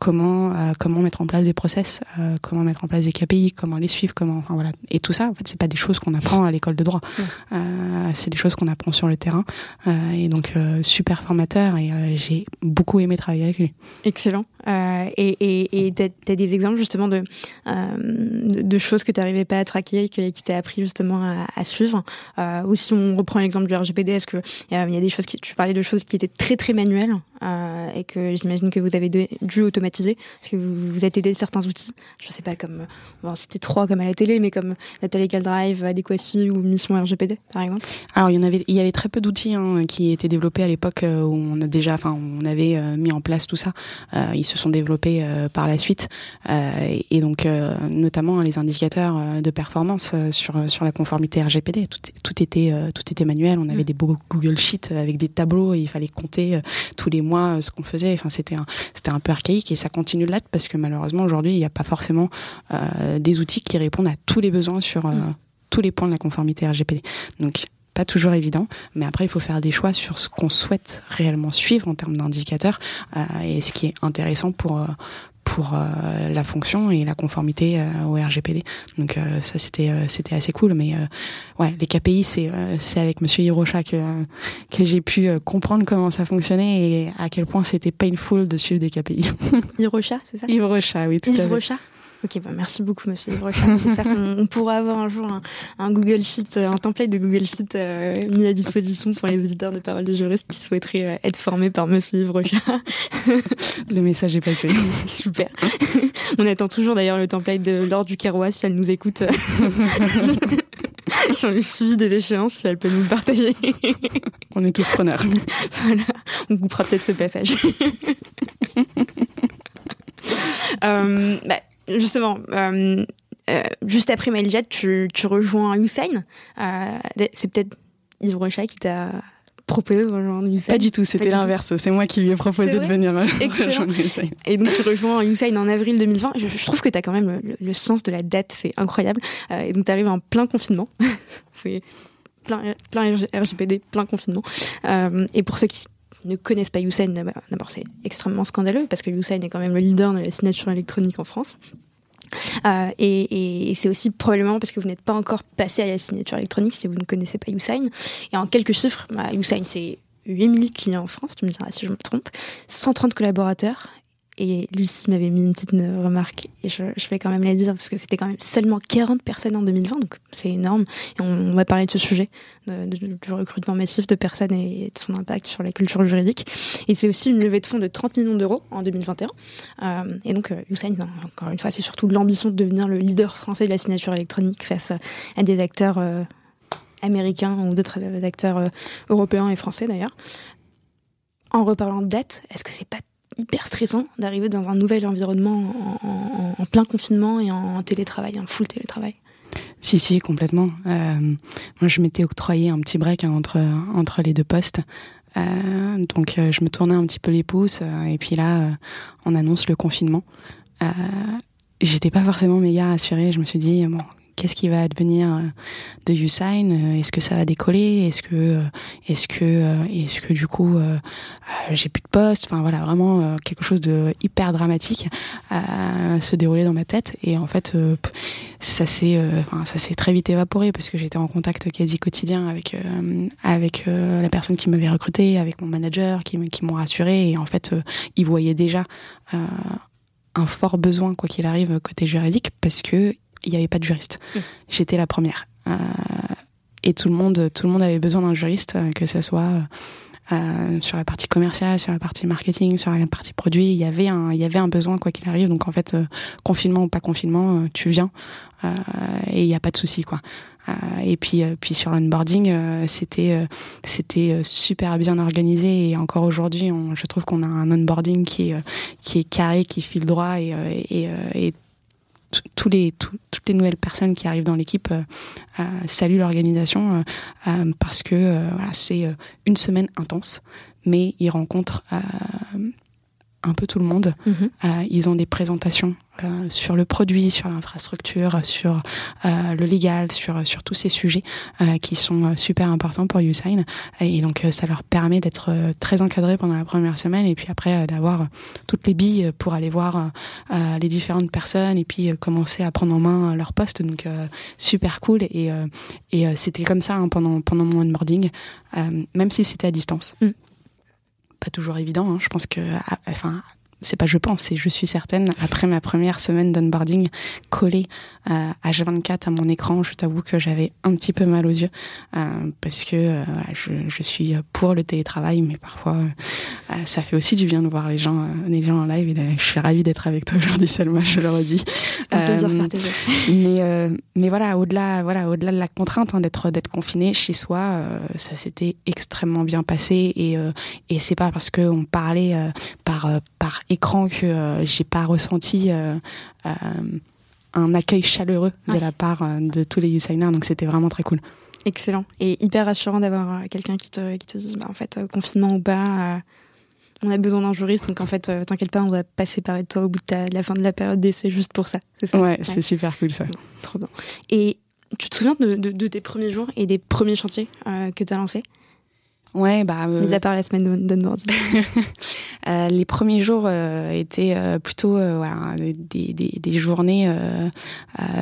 comment euh, comment mettre en place des process, euh, comment mettre en place des KPI, comment les suivre, comment enfin voilà. Et tout ça, en fait, c'est pas des choses qu'on apprend à l'école de droit. Euh, c'est des choses qu'on apprend sur le terrain. et donc super formateur et j'ai beaucoup aimé travailler avec lui. Excellent. et et t'as as des exemples justement de de, choses que tu n'arrivais pas à traquer, qui, qui t'a appris justement à, à suivre? ou si on reprend l'exemple du RGPD, est-ce que il y, a des choses qui tu parlais de choses qui étaient très très manuelles et que j'imagine que vous avez dû automatiser automatisé Est-ce que vous, vous êtes aidé de certains outils Je sais pas, comme, bon, c'était trois comme à la télé, mais comme Legal Drive, Adequacy ou Mission RGPD, par exemple Alors, il y en avait, il y avait très peu d'outils hein, qui étaient développés à l'époque où on a déjà, enfin, on avait mis en place tout ça. ils se sont développés par la suite, et donc notamment les indicateurs de performance sur sur la conformité RGPD. Tout, tout était tout était manuel. On avait mm. des beaux Google Sheets avec des tableaux et il fallait compter tous les mois ce qu'on faisait. Enfin, c'était un, c'était un peu archaïque et ça continue de l'être parce que malheureusement aujourd'hui il n'y a pas forcément euh, des outils qui répondent à tous les besoins sur euh, mm. tous les points de la conformité RGPD. Donc pas toujours évident, mais après il faut faire des choix sur ce qu'on souhaite réellement suivre en termes d'indicateurs euh, et ce qui est intéressant pour pour euh, la fonction et la conformité euh, au RGPD. Donc euh, ça c'était c'était assez cool. Mais ouais, les KPI c'est c'est avec Monsieur Hirocha que que j'ai pu comprendre comment ça fonctionnait et à quel point c'était painful de suivre des KPI. Hirocha, c'est ça? Hirocha, oui. Tout Hirocha? Ok, bah merci beaucoup, monsieur Brochard. J'espère qu'on pourra avoir un jour un, Google Sheet, un template de Google Sheet euh, mis à disposition pour les éditeurs de paroles de juristes qui souhaiteraient euh, être formés par monsieur Brochard. Le message est passé. Super. On attend toujours d'ailleurs le template de Laure du Carois si elle nous écoute. sur le suivi des échéances, si elle peut nous le partager. On est tous preneurs. Voilà. On coupera peut-être ce passage. euh, bah, justement, euh, euh, juste après Mailjet, tu, tu rejoins Usain. Euh, c'est peut-être Yves Rochat qui t'a proposé de rejoindre Usain Pas du tout, c'était l'inverse. C'est moi qui lui ai proposé de venir rejoindre Usain. Et donc tu rejoins Usain en avril 2020. Je, trouve que tu as quand même le, sens de la date, c'est incroyable. et donc tu arrives en plein confinement. c'est plein, plein RGPD, plein confinement. et pour ceux qui ne connaissent pas Usain, d'abord c'est extrêmement scandaleux parce que Usain est quand même le leader de la signature électronique en France. Euh, et, c'est aussi probablement parce que vous n'êtes pas encore passé à la signature électronique si vous ne connaissez pas YouSign. Et en quelques chiffres, bah, YouSign c'est 8000 clients en France, tu me diras si je me trompe, 130 collaborateurs et Lucie m'avait mis une petite remarque, et je, vais quand même la dire, parce que c'était quand même seulement 40 personnes en 2020, donc c'est énorme. Et on, va parler de ce sujet, du recrutement massif de personnes et de son impact sur la culture juridique. Et c'est aussi une levée de fonds de 30 millions d'euros en 2021. Euh, et donc, euh, encore une fois, c'est surtout l'ambition de devenir le leader français de la signature électronique face à des acteurs euh, américains ou d'autres acteurs euh, européens et français d'ailleurs. En reparlant de dette, est-ce que c'est pas hyper stressant d'arriver dans un nouvel environnement en, plein confinement et en, télétravail, en full télétravail. Si, si, complètement. Euh, moi, je m'étais octroyé un petit break hein, entre, entre les deux postes. Euh, donc, euh, je me tournais un petit peu les pouces. et puis là, on annonce le confinement. J'étais pas forcément méga assurée. Je me suis dit, bon, qu'est-ce qui va advenir euh, de Usain euh, Est-ce que ça va décoller Est-ce que, euh, est-ce que, est-ce que du coup, j'ai plus de poste Enfin voilà, vraiment quelque chose de hyper dramatique se dérouler dans ma tête. Et en fait, ça s'est, enfin ça s'est très vite évaporé parce que j'étais en contact quasi quotidien avec avec la personne qui m'avait recruté, avec mon manager, qui, qui m'ont rassuré. Et en fait, ils voyaient déjà un fort besoin, quoi qu'il arrive, côté juridique, parce que il n'y avait pas de juriste. Mmh. J'étais la première. Euh, et tout le monde, tout le monde avait besoin d'un juriste, euh, que ce soit euh, sur la partie commerciale, sur la partie marketing, sur la partie produit. Il y avait un, il y avait un besoin quoi qu'il arrive. Donc en fait, confinement ou pas confinement, tu viens et il n'y a pas de souci quoi. et puis, puis sur l'onboarding, c'était, c'était super bien organisé et encore aujourd'hui, je trouve qu'on a un onboarding qui est, qui est carré, qui file droit et, et, et tous les, toutes les nouvelles personnes qui arrivent dans l'équipe euh, euh saluent l'organisation euh, parce que voilà, c'est une semaine intense, mais ils rencontrent un peu tout le monde. Mhm. ils ont des présentations sur le produit, sur l'infrastructure, sur euh, le légal, sur sur tous ces sujets euh, qui sont super importants pour Usain. Et donc ça leur permet d'être très encadrés pendant la première semaine et puis après d'avoir toutes les billes pour aller voir les différentes personnes et puis commencer à prendre en main leur poste. Donc super cool et et c'était comme ça hein, pendant pendant mon onboarding, même si c'était à distance. Mm. Pas toujours évident. Hein. Je pense que enfin c'est pas je pense, c'est je suis certaine, après ma première semaine d'onboarding collée euh, H24 à mon écran, je t'avoue que j'avais un petit peu mal aux yeux euh, parce que euh, je, je, suis pour le télétravail, mais parfois euh, ça fait aussi du bien de voir les gens, les gens en live. Et je suis ravie d'être avec toi aujourd'hui, Selma, je le redis. Un plaisir partagé. Mais, mais voilà, au-delà voilà, au-delà de la contrainte hein, d'être d'être confiné chez soi, ça s'était extrêmement bien passé et, et c'est pas parce qu'on parlait par, par écran que j'ai pas ressenti un accueil chaleureux de la part euh, de tous les Usainers, donc c'était vraiment très cool. Excellent. Et hyper rassurant d'avoir euh, quelqu'un qui te, qui te dise bah, en fait euh, confinement ou pas on a besoin d'un juriste. Donc en fait t'inquiète pas on va pas séparer de toi au bout de, la fin de la période d'essai juste pour ça. C'est ça ouais, c'est super cool ça. Trop bien. Et tu te souviens de, de, tes premiers jours et des premiers chantiers que tu as lancés? Ouais, bah. Euh... Mis à part la semaine d'onboarding. euh, les premiers jours euh, étaient euh, plutôt euh, voilà, des, des, des journées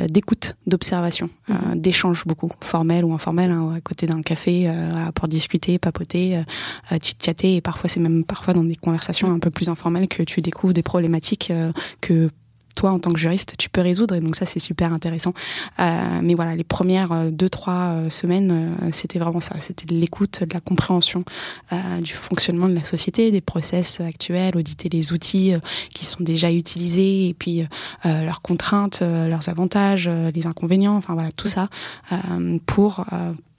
d'écoute, d'observation, mm d'échange beaucoup, formel ou informel, hein, à côté d'un café pour discuter, papoter, chit-chatter. Et parfois, c'est même parfois dans des conversations un peu plus informelles que tu découvres des problématiques que toi en tant que juriste tu peux résoudre et donc ça c'est super intéressant. Euh, mais voilà les premières euh, deux trois euh, semaines c'était vraiment ça. C'était de l'écoute de la compréhension du fonctionnement de la société des process actuels auditer les outils qui sont déjà utilisés et puis leurs contraintes leurs avantages les inconvénients enfin voilà tout ça pour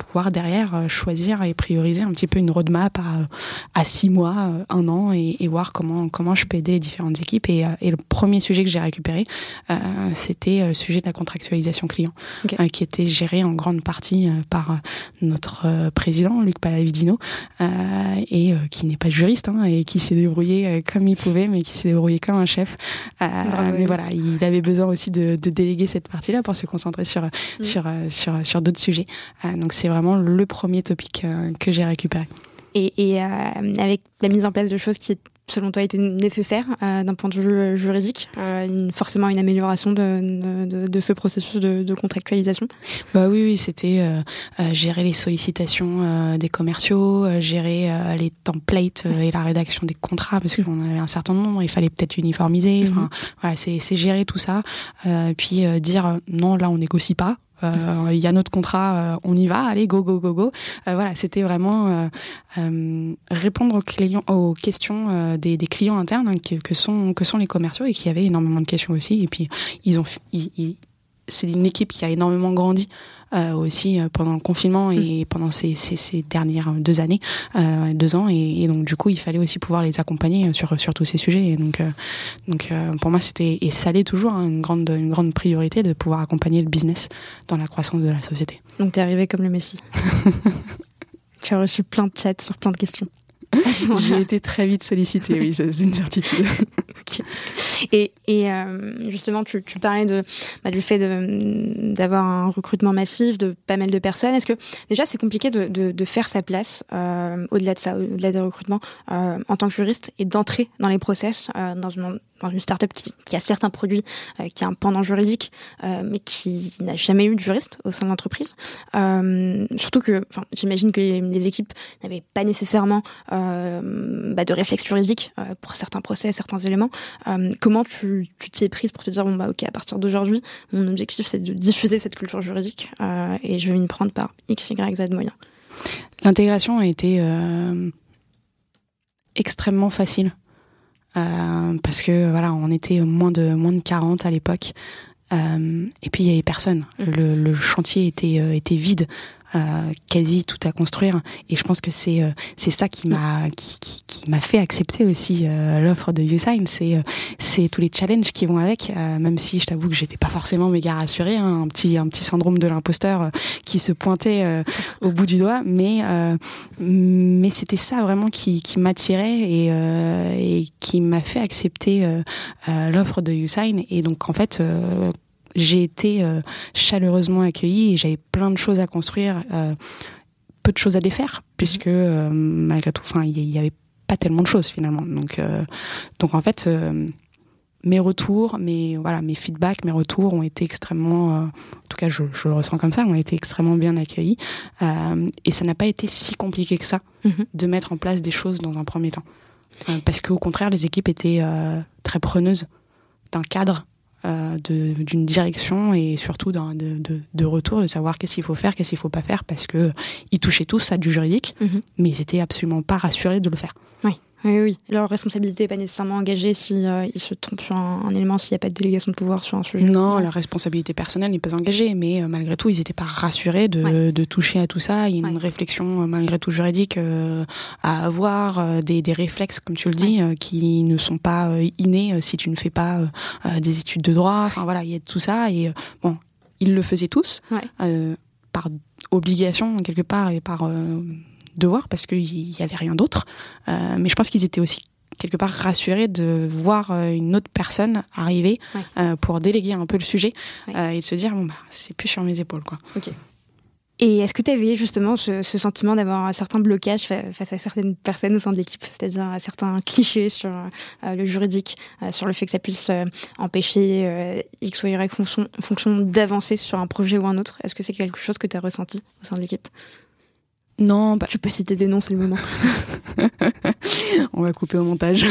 pouvoir derrière choisir et prioriser un petit peu une roadmap à, à six mois, un an et, et voir comment comment je peux aider les différentes équipes. Et, et le premier sujet que j'ai récupéré euh, c'était euh, le sujet de la contractualisation client, euh, qui était géré en grande partie par notre président Luc Palavidino, et qui n'est pas juriste hein, et qui s'est débrouillé comme il pouvait, mais qui s'est débrouillé comme un chef. mais voilà, il avait besoin aussi de, de déléguer cette partie-là pour se concentrer sur mm. sur sur sur d'autres sujets. donc c'est vraiment le premier topic que j'ai récupéré. Et, et euh, avec la mise en place de choses qui selon toi, était nécessaire euh, d'un point de vue euh, juridique euh, une, Forcément une amélioration de, de, de ce processus de, de, contractualisation? Bah oui, oui c'était euh, euh, gérer les sollicitations euh, des commerciaux, gérer les templates et la rédaction des contrats, parce qu'on avait un certain nombre, il fallait peut-être uniformiser. Enfin, mm -hmm. voilà, c'est gérer tout ça, puis dire non, là on négocie pas. Euh, il y a notre contrat, euh, on y va, allez, go, go, go, go. Euh, voilà, c'était vraiment répondre aux, clients, aux questions des, clients internes hein, que, que, sont, que sont les commerciaux et qui avaient énormément de questions aussi. Et puis, ils ont, ils, ils, c'est une équipe qui a énormément grandi euh, aussi euh, pendant le confinement et mm. pendant ces, ces, ces, dernières deux années, euh, deux ans. Et, et, donc, du coup, il fallait aussi pouvoir les accompagner sur, sur tous ces sujets. Et donc, donc pour moi, c'était, et ça l'est toujours, hein, une, grande, une grande priorité de pouvoir accompagner le business dans la croissance de la société. Donc, tu es arrivé comme le Messie. tu as reçu plein de chats sur plein de questions. J'ai été très vite sollicitée, oui, c'est une certitude. okay. Et, et euh, justement, tu, tu parlais de, bah, du fait d'avoir un recrutement massif de pas mal de personnes. Est-ce que déjà c'est compliqué de, de, de, faire sa place euh, au-delà de ça, au-delà des recrutements, euh, en tant que juriste et d'entrer dans les process dans une dans une startup qui, qui a certains produits, euh, qui a un pendant juridique, euh, mais qui n'a jamais eu de juriste au sein de l'entreprise. Euh, surtout que, enfin, j'imagine que les, équipes n'avaient pas nécessairement bah, de réflexe juridique pour certains procès, certains éléments. Comment tu t'y es prise pour te dire bon bah ok, à partir d'aujourd'hui, mon objectif c'est de diffuser cette culture juridique et je vais m'y prendre par x, y, z moyens. L'intégration a été extrêmement facile. Euh, parce que voilà, on était moins de moins de 40 à l'époque. Euh, et puis il y avait personne. Mmh. Le, le chantier était euh, était vide quasi tout à construire. Et je pense que c'est euh, c'est ça qui m'a qui, qui, qui m'a fait accepter aussi euh, l'offre de YouSign. C'est euh, c'est tous les challenges qui vont avec. même si je t'avoue que j'étais pas forcément méga rassurée, hein, un petit un petit syndrome de l'imposteur qui se pointait au bout du doigt. Mais mais c'était ça vraiment qui qui m'attirait et et qui m'a fait accepter l'offre de YouSign. Et donc en fait j'ai été euh, chaleureusement accueillie et j'avais plein de choses à construire, euh, peu de choses à défaire, puisque euh, malgré tout, enfin, il y, y, avait pas tellement de choses finalement. Donc, donc en fait, mes retours, mes voilà, mes feedbacks, mes retours ont été extrêmement, en tout cas, je, je, le ressens comme ça, ont été extrêmement bien accueillis. et ça n'a pas été si compliqué que ça mm -hmm. de mettre en place des choses dans un premier temps. parce qu'au contraire, les équipes étaient très preneuses d'un cadre euh, d'une direction et surtout de, de, de, retour, de savoir qu'est-ce qu'il faut faire, qu'est-ce qu'il faut pas faire, parce que ils touchaient tous à du juridique, mhm. mais ils étaient absolument pas rassurés de le faire. Oui. Oui, oui. Leur responsabilité n'est pas nécessairement engagée si euh, ils se trompent sur un, élément, s'il n'y a pas de délégation de pouvoir sur un sujet. Non, leur responsabilité personnelle n'est pas engagée, mais euh, malgré tout, ils n'étaient pas rassurés de, de, toucher à tout ça. Il y a une réflexion, euh, malgré tout, juridique à avoir, des, des, réflexes, comme tu le dis, qui ne sont pas innés si tu ne fais pas des études de droit. Enfin voilà, il y a tout ça. Et bon, ils le faisaient tous, par obligation, quelque part, et par devoir parce qu'il n'y avait rien d'autre. Euh, mais je pense qu'ils étaient aussi quelque part rassurés de voir euh, une autre personne arriver euh, pour déléguer un peu le sujet et de se dire bon bah c'est plus sur mes épaules quoi. Et est-ce que tu avais justement ce, sentiment d'avoir un certain blocage face à certaines personnes au sein de l'équipe, c'est-à-dire à certains clichés sur le juridique, sur le fait que ça puisse empêcher X ou Y fonction, fonction d'avancer sur un projet ou un autre? Est-ce que c'est quelque chose que tu as ressenti au sein de l'équipe? Non, bah... Je peux citer des noms, c'est le moment. On va couper au montage.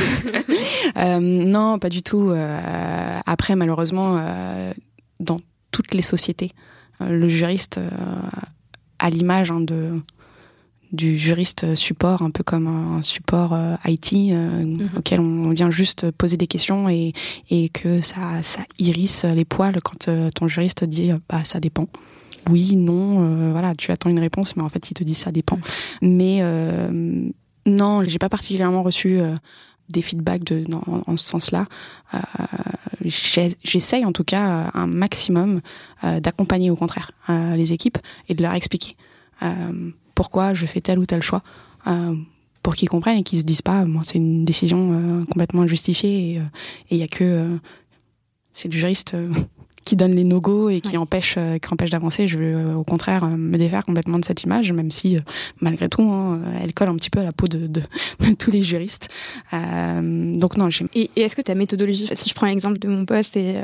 euh, non, pas du tout. Euh, après, malheureusement, euh, dans toutes les sociétés, le juriste à l'image hein, de du juriste support, un peu comme un support IT mhm. auquel on vient juste poser des questions et, et que ça, ça irrisse les poils quand ton juriste dit bah ça dépend oui, non, euh, voilà, tu attends une réponse, mais en fait, il te dit ça dépend. Mais euh, non, j'ai pas particulièrement reçu euh, des feedbacks en ce sens-là. Euh, J'essaye en tout cas un maximum d'accompagner au contraire les équipes et de leur expliquer pourquoi je fais tel ou tel choix. pour qu'ils comprennent et qu'ils se disent pas, moi c'est une décision complètement injustifiée et il y a que c'est du juriste qui donne les no-go et qui empêche, euh, qui empêche d'avancer. Je veux euh, au contraire euh, me défaire complètement de cette image, même si malgré tout, hein, elle colle un petit peu à la peau de, de, de tous les juristes. Donc non, j'ai. Et, et est-ce que ta méthodologie, si je prends l'exemple de mon poste, et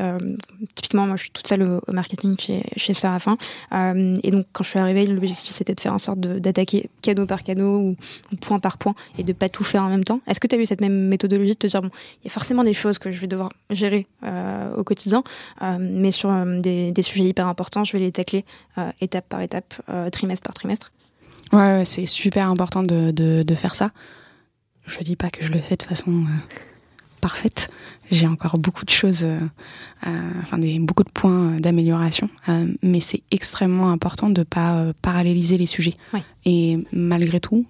typiquement moi je suis toute seule au, marketing chez, chez Sarafin, et donc quand je suis arrivée, l'objectif c'était de faire en sorte d'attaquer cadeau par cadeau ou, point par point et de pas tout faire en même temps. Est-ce que tu as eu cette même méthodologie de te dire bon, il y a forcément des choses que je vais devoir gérer au quotidien, mais sur euh, des, sujets hyper importants, je vais les tacler euh, étape par étape, euh, trimestre par trimestre. Ouais, c'est super important de, de, faire ça. Je dis pas que je le fais de façon parfaite. J'ai encore beaucoup de choses, enfin des, beaucoup de points d'amélioration, mais c'est extrêmement important de pas paralléliser les sujets. Et malgré tout,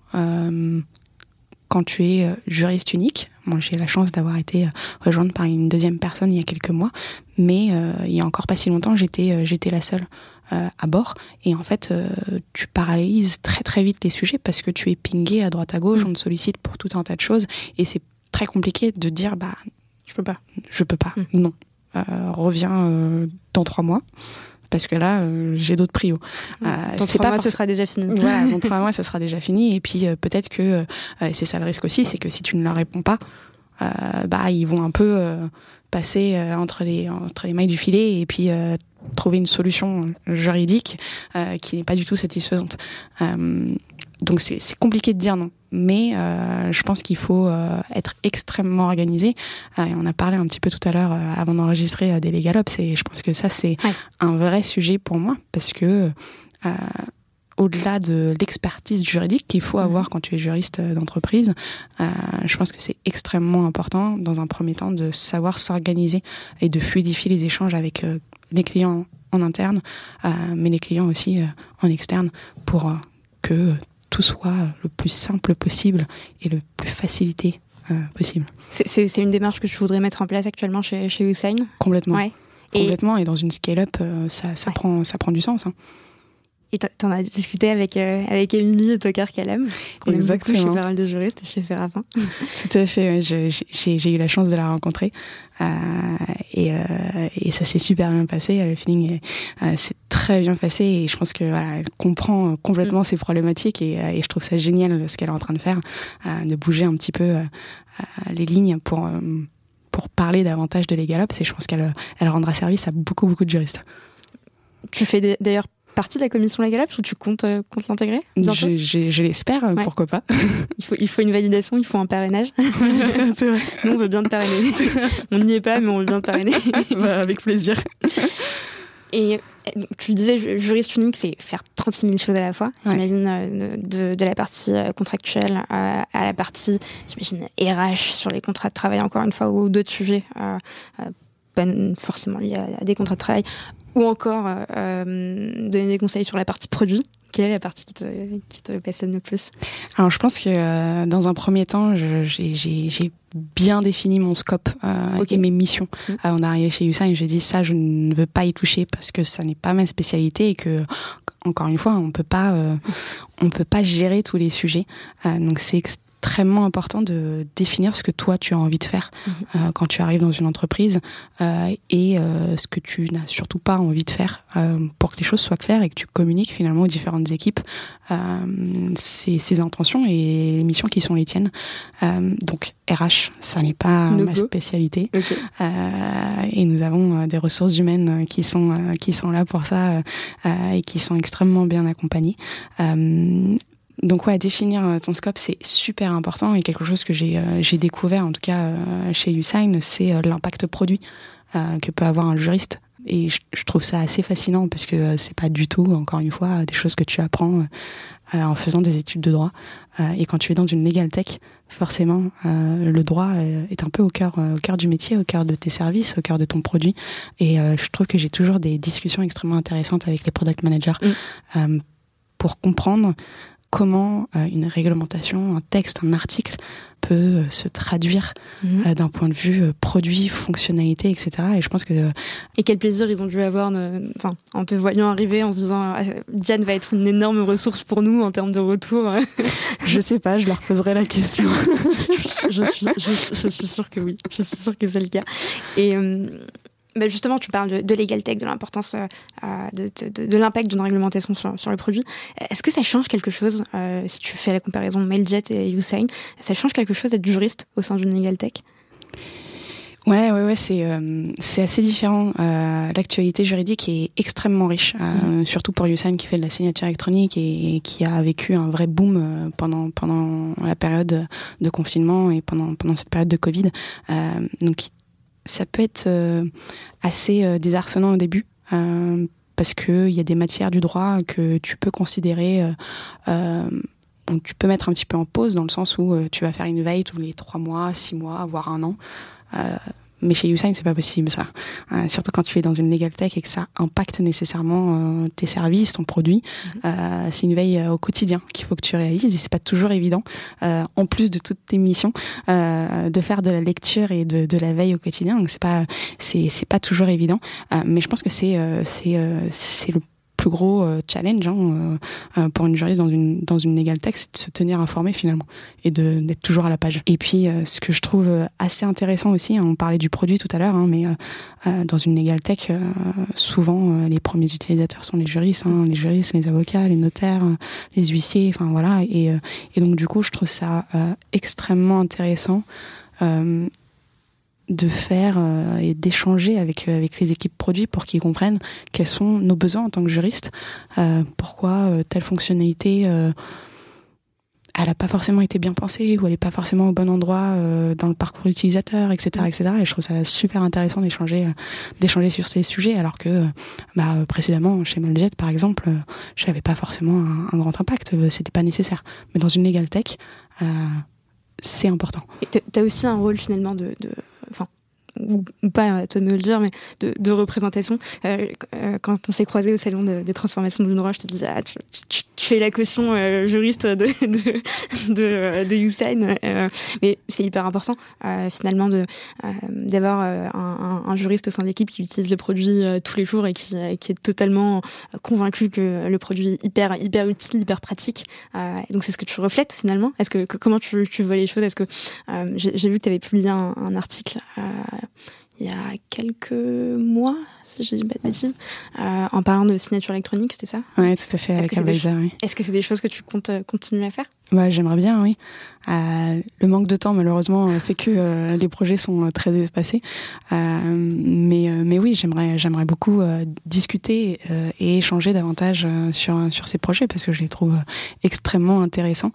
quand tu es euh, juriste unique. Moi, j'ai la chance d'avoir été euh, rejointe par une deuxième personne il y a quelques mois, mais euh, il y a encore pas si longtemps, j'étais j'étais la seule à bord. Et en fait, tu paralyses très très vite les sujets parce que tu es pingé à droite à gauche, mm. on te sollicite pour tout un tas de choses, et c'est très compliqué de dire bah je peux pas, je peux pas, mm. non, reviens dans trois mois parce que là, euh, j'ai d'autres prios. Euh, c'est pas mois, ce sera déjà fini. Voilà, dans trois mois, ça sera déjà fini. Et puis euh, peut-être que c'est ça le risque aussi, c'est que si tu ne leur réponds pas, bah ils vont un peu passer entre les entre les mailles du filet et puis trouver une solution juridique qui n'est pas du tout satisfaisante. donc c'est compliqué de dire non mais euh, je pense qu'il faut euh, être extrêmement organisé. Euh, on a parlé un petit peu tout à l'heure avant d'enregistrer des Legalops et je pense que ça c'est un vrai sujet pour moi parce que au-delà de l'expertise juridique qu'il faut mhm. avoir quand tu es juriste d'entreprise, je pense que c'est extrêmement important dans un premier temps de savoir s'organiser et de fluidifier les échanges avec les clients en interne, mais les clients aussi en externe pour que tout soit le plus simple possible et le plus facilité euh, possible. C'est une démarche que je voudrais mettre en place actuellement chez, chez Hussein? Complètement. Ouais. Complètement. Et, dans une scale-up, euh, ça, ça, prend, ça prend du sens. Hein. Et tu en as discuté avec, euh, avec Émilie Tokar Kalem, qu'on aime beaucoup chez pas mal de juristes, chez Séraphin. Tout à fait, j'ai eu la chance de la rencontrer. Euh, et, euh, et, ça s'est super bien passé. Le feeling euh, s'est très bien passé et je pense que voilà, elle comprend complètement mm. ses problématiques et, et, je trouve ça génial ce qu'elle est en train de faire, de bouger un petit peu les lignes pour pour parler davantage de l'égalops et je pense qu'elle elle rendra service à beaucoup beaucoup de juristes. Tu fais d'ailleurs partie de la commission Legal ou tu comptes, comptes l'intégrer je, je, l'espère, pourquoi pas. il, faut, il faut une validation, il faut un parrainage. C'est vrai. Nous, on veut bien te parrainer. on n'y est pas, mais on veut bien te parrainer. Bah, avec plaisir. Et tu disais, juriste unique, c'est faire 36 000 choses à la fois. J'imagine euh, de, de, la partie euh, contractuelle à, à la partie, j'imagine, RH sur les contrats de travail, encore une fois, ou d'autres sujets, euh, pas forcément liés à, des contrats de travail, ou encore donner des conseils sur la partie produit. Quelle est la partie qui te, qui te passionne le plus? Alors, je pense que dans un premier temps, j'ai bien défini mon scope euh, et mes missions. Mmh. Euh, on est arrivé chez Usain je dis ça, je ne veux pas y toucher parce que ça n'est pas ma spécialité et que encore une fois, on peut pas, euh, on peut pas gérer tous les sujets. Euh, donc c'est extrêmement important de définir ce que toi tu as envie de faire mhm. euh, quand tu arrives dans une entreprise euh, et euh, ce que tu n'as surtout pas envie de faire pour que les choses soient claires et que tu communiques finalement aux différentes équipes ces, intentions et les missions qui sont les tiennes. donc RH, ça n'est pas ma spécialité et nous avons des ressources humaines qui sont qui sont là pour ça et qui sont extrêmement bien accompagnées. Donc ouais, définir euh, ton scope, c'est super important et quelque chose que j'ai euh, découvert, en tout cas euh, chez Usign, c'est l'impact produit que peut avoir un juriste. Et je, trouve ça assez fascinant parce que c'est pas du tout, encore une fois, des choses que tu apprends en faisant des études de droit. et quand tu es dans une legal tech, forcément, le droit est un peu au cœur, au cœur du métier, au cœur de tes services, au cœur de ton produit. Et je trouve que j'ai toujours des discussions extrêmement intéressantes avec les product managers mm. pour comprendre comment euh, une réglementation, un texte, un article peut euh, se traduire mhm. euh, d'un point de vue produit, fonctionnalité, etc. Et je pense que et quel plaisir ils ont dû avoir, enfin, en te voyant arriver, en se disant ah, Diane va être une énorme ressource pour nous en termes de retour. je sais pas, je leur poserai la question. je, suis, je, suis sûre que oui, je suis sûre que c'est le cas. Et bah, justement, tu parles de, de Legal Tech, de l'importance euh, euh, de, de, de l'impact d'une réglementation sur, sur le produit. Est-ce que ça change quelque chose, euh, si tu fais la comparaison Mailjet et Usain, ça change quelque chose d'être juriste au sein d'une Legal Tech? Ouais, ouais, ouais, c'est euh, c'est assez différent. Euh, L'actualité juridique est extrêmement riche, euh, mm. surtout pour Usain qui fait de la signature électronique et, et qui a vécu un vrai boom euh, pendant pendant la période de confinement et pendant pendant cette période de Covid. donc ça peut être euh, assez euh, désarçonnant au début. Euh, parce qu'il y a des matières du droit que tu peux considérer tu peux mettre un petit peu en pause dans le sens où tu vas faire une veille tous les trois mois, six mois, voire un an. Mais chez Usain, c'est pas possible ça. Euh, surtout quand tu es dans une legal tech et que ça impacte nécessairement euh, tes services, ton produit. Mhm. Euh, c'est une veille au quotidien qu'il faut que tu réalises et c'est pas toujours évident. en plus de toutes tes missions, de faire de la lecture et de, de la veille au quotidien. Donc c'est pas c'est c'est pas toujours évident. mais je pense que c'est c'est c'est le plus gros euh, challenge hein, euh, euh, pour une juriste dans une dans une legal tech, c'est de se tenir informé finalement et d'être toujours à la page. Et puis ce que je trouve assez intéressant aussi, hein, on parlait du produit tout à l'heure, hein, mais dans une legal tech, souvent les premiers utilisateurs sont les juristes, les juristes, les avocats, les notaires, les huissiers, enfin voilà. Et, et donc du coup, je trouve ça extrêmement intéressant de faire euh, et d'échanger avec euh, avec les équipes produits pour qu'ils comprennent quels sont nos besoins en tant que juriste, euh, pourquoi telle fonctionnalité elle n'a pas forcément été bien pensée ou elle n'est pas forcément au bon endroit dans le parcours utilisateur, etc., etc. Et je trouve ça super intéressant d'échanger d'échanger sur ces sujets, alors que bah, précédemment chez Maljet par exemple, je n'avais pas forcément un, grand impact, c'était pas nécessaire. Mais dans une legal tech, c'est important. Tu as aussi un rôle finalement de ou, pas à toi de me le dire, mais de, de représentation. Euh, euh, quand on s'est croisé au salon des transformations de droit, je te disais, ah, tu, tu, fais la caution euh, juriste de, de, de, de Usain. Euh, mais c'est hyper important, euh, finalement, de d'avoir un, un, juriste au sein de l'équipe qui utilise le produit tous les jours et qui, qui est totalement convaincu que le produit est hyper, hyper utile, hyper pratique. donc c'est ce que tu reflètes finalement. Est-ce que, comment tu, tu vois les choses? Est-ce que j'ai vu que tu avais publié un, un article il y a quelques mois, si je dis pas de bêtises, euh, en parlant de signature électronique, c'était ça? Oui, tout à fait, avec Advisor. Est-ce que c'est des choses que tu comptes euh, continuer à faire? Bah, j'aimerais bien, oui. Euh, le manque de temps, malheureusement, fait que les projets sont très espacés. Mais, mais oui, j'aimerais, j'aimerais beaucoup discuter et échanger davantage sur, sur ces projets parce que je les trouve extrêmement intéressants.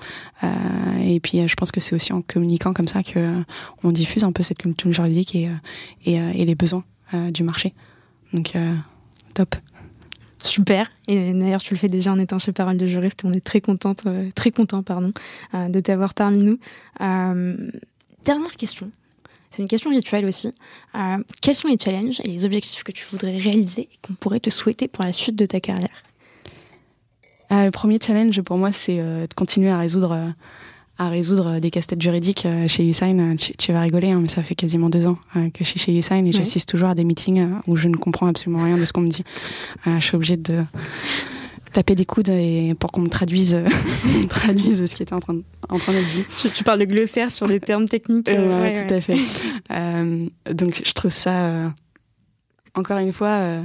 et puis, je pense que c'est aussi en communiquant comme ça que on diffuse un peu cette culture juridique et, et, et les besoins du marché. Donc, top. Super. Et d'ailleurs, tu le fais déjà en étant chez Parole de juriste. On est très contente, euh, très content, pardon, euh, de t'avoir parmi nous. Euh, dernière question. C'est une question rituelle aussi. quels sont les challenges et les objectifs que tu voudrais réaliser et qu'on pourrait te souhaiter pour la suite de ta carrière? Le premier challenge pour moi, c'est de continuer à résoudre à résoudre des casse-têtes juridiques euh, chez Usain. Tu, vas rigoler, hein, mais ça fait quasiment deux ans euh, que je suis chez Usain et j'assiste toujours à des meetings euh, où je ne comprends absolument rien de ce qu'on me dit. je suis obligée de taper des coudes et pour qu'on me traduise, traduise ce qui était en train, en train d'être dit. Tu, parles de glossaire sur des termes techniques. ouais, tout à fait. donc je trouve ça, encore une fois,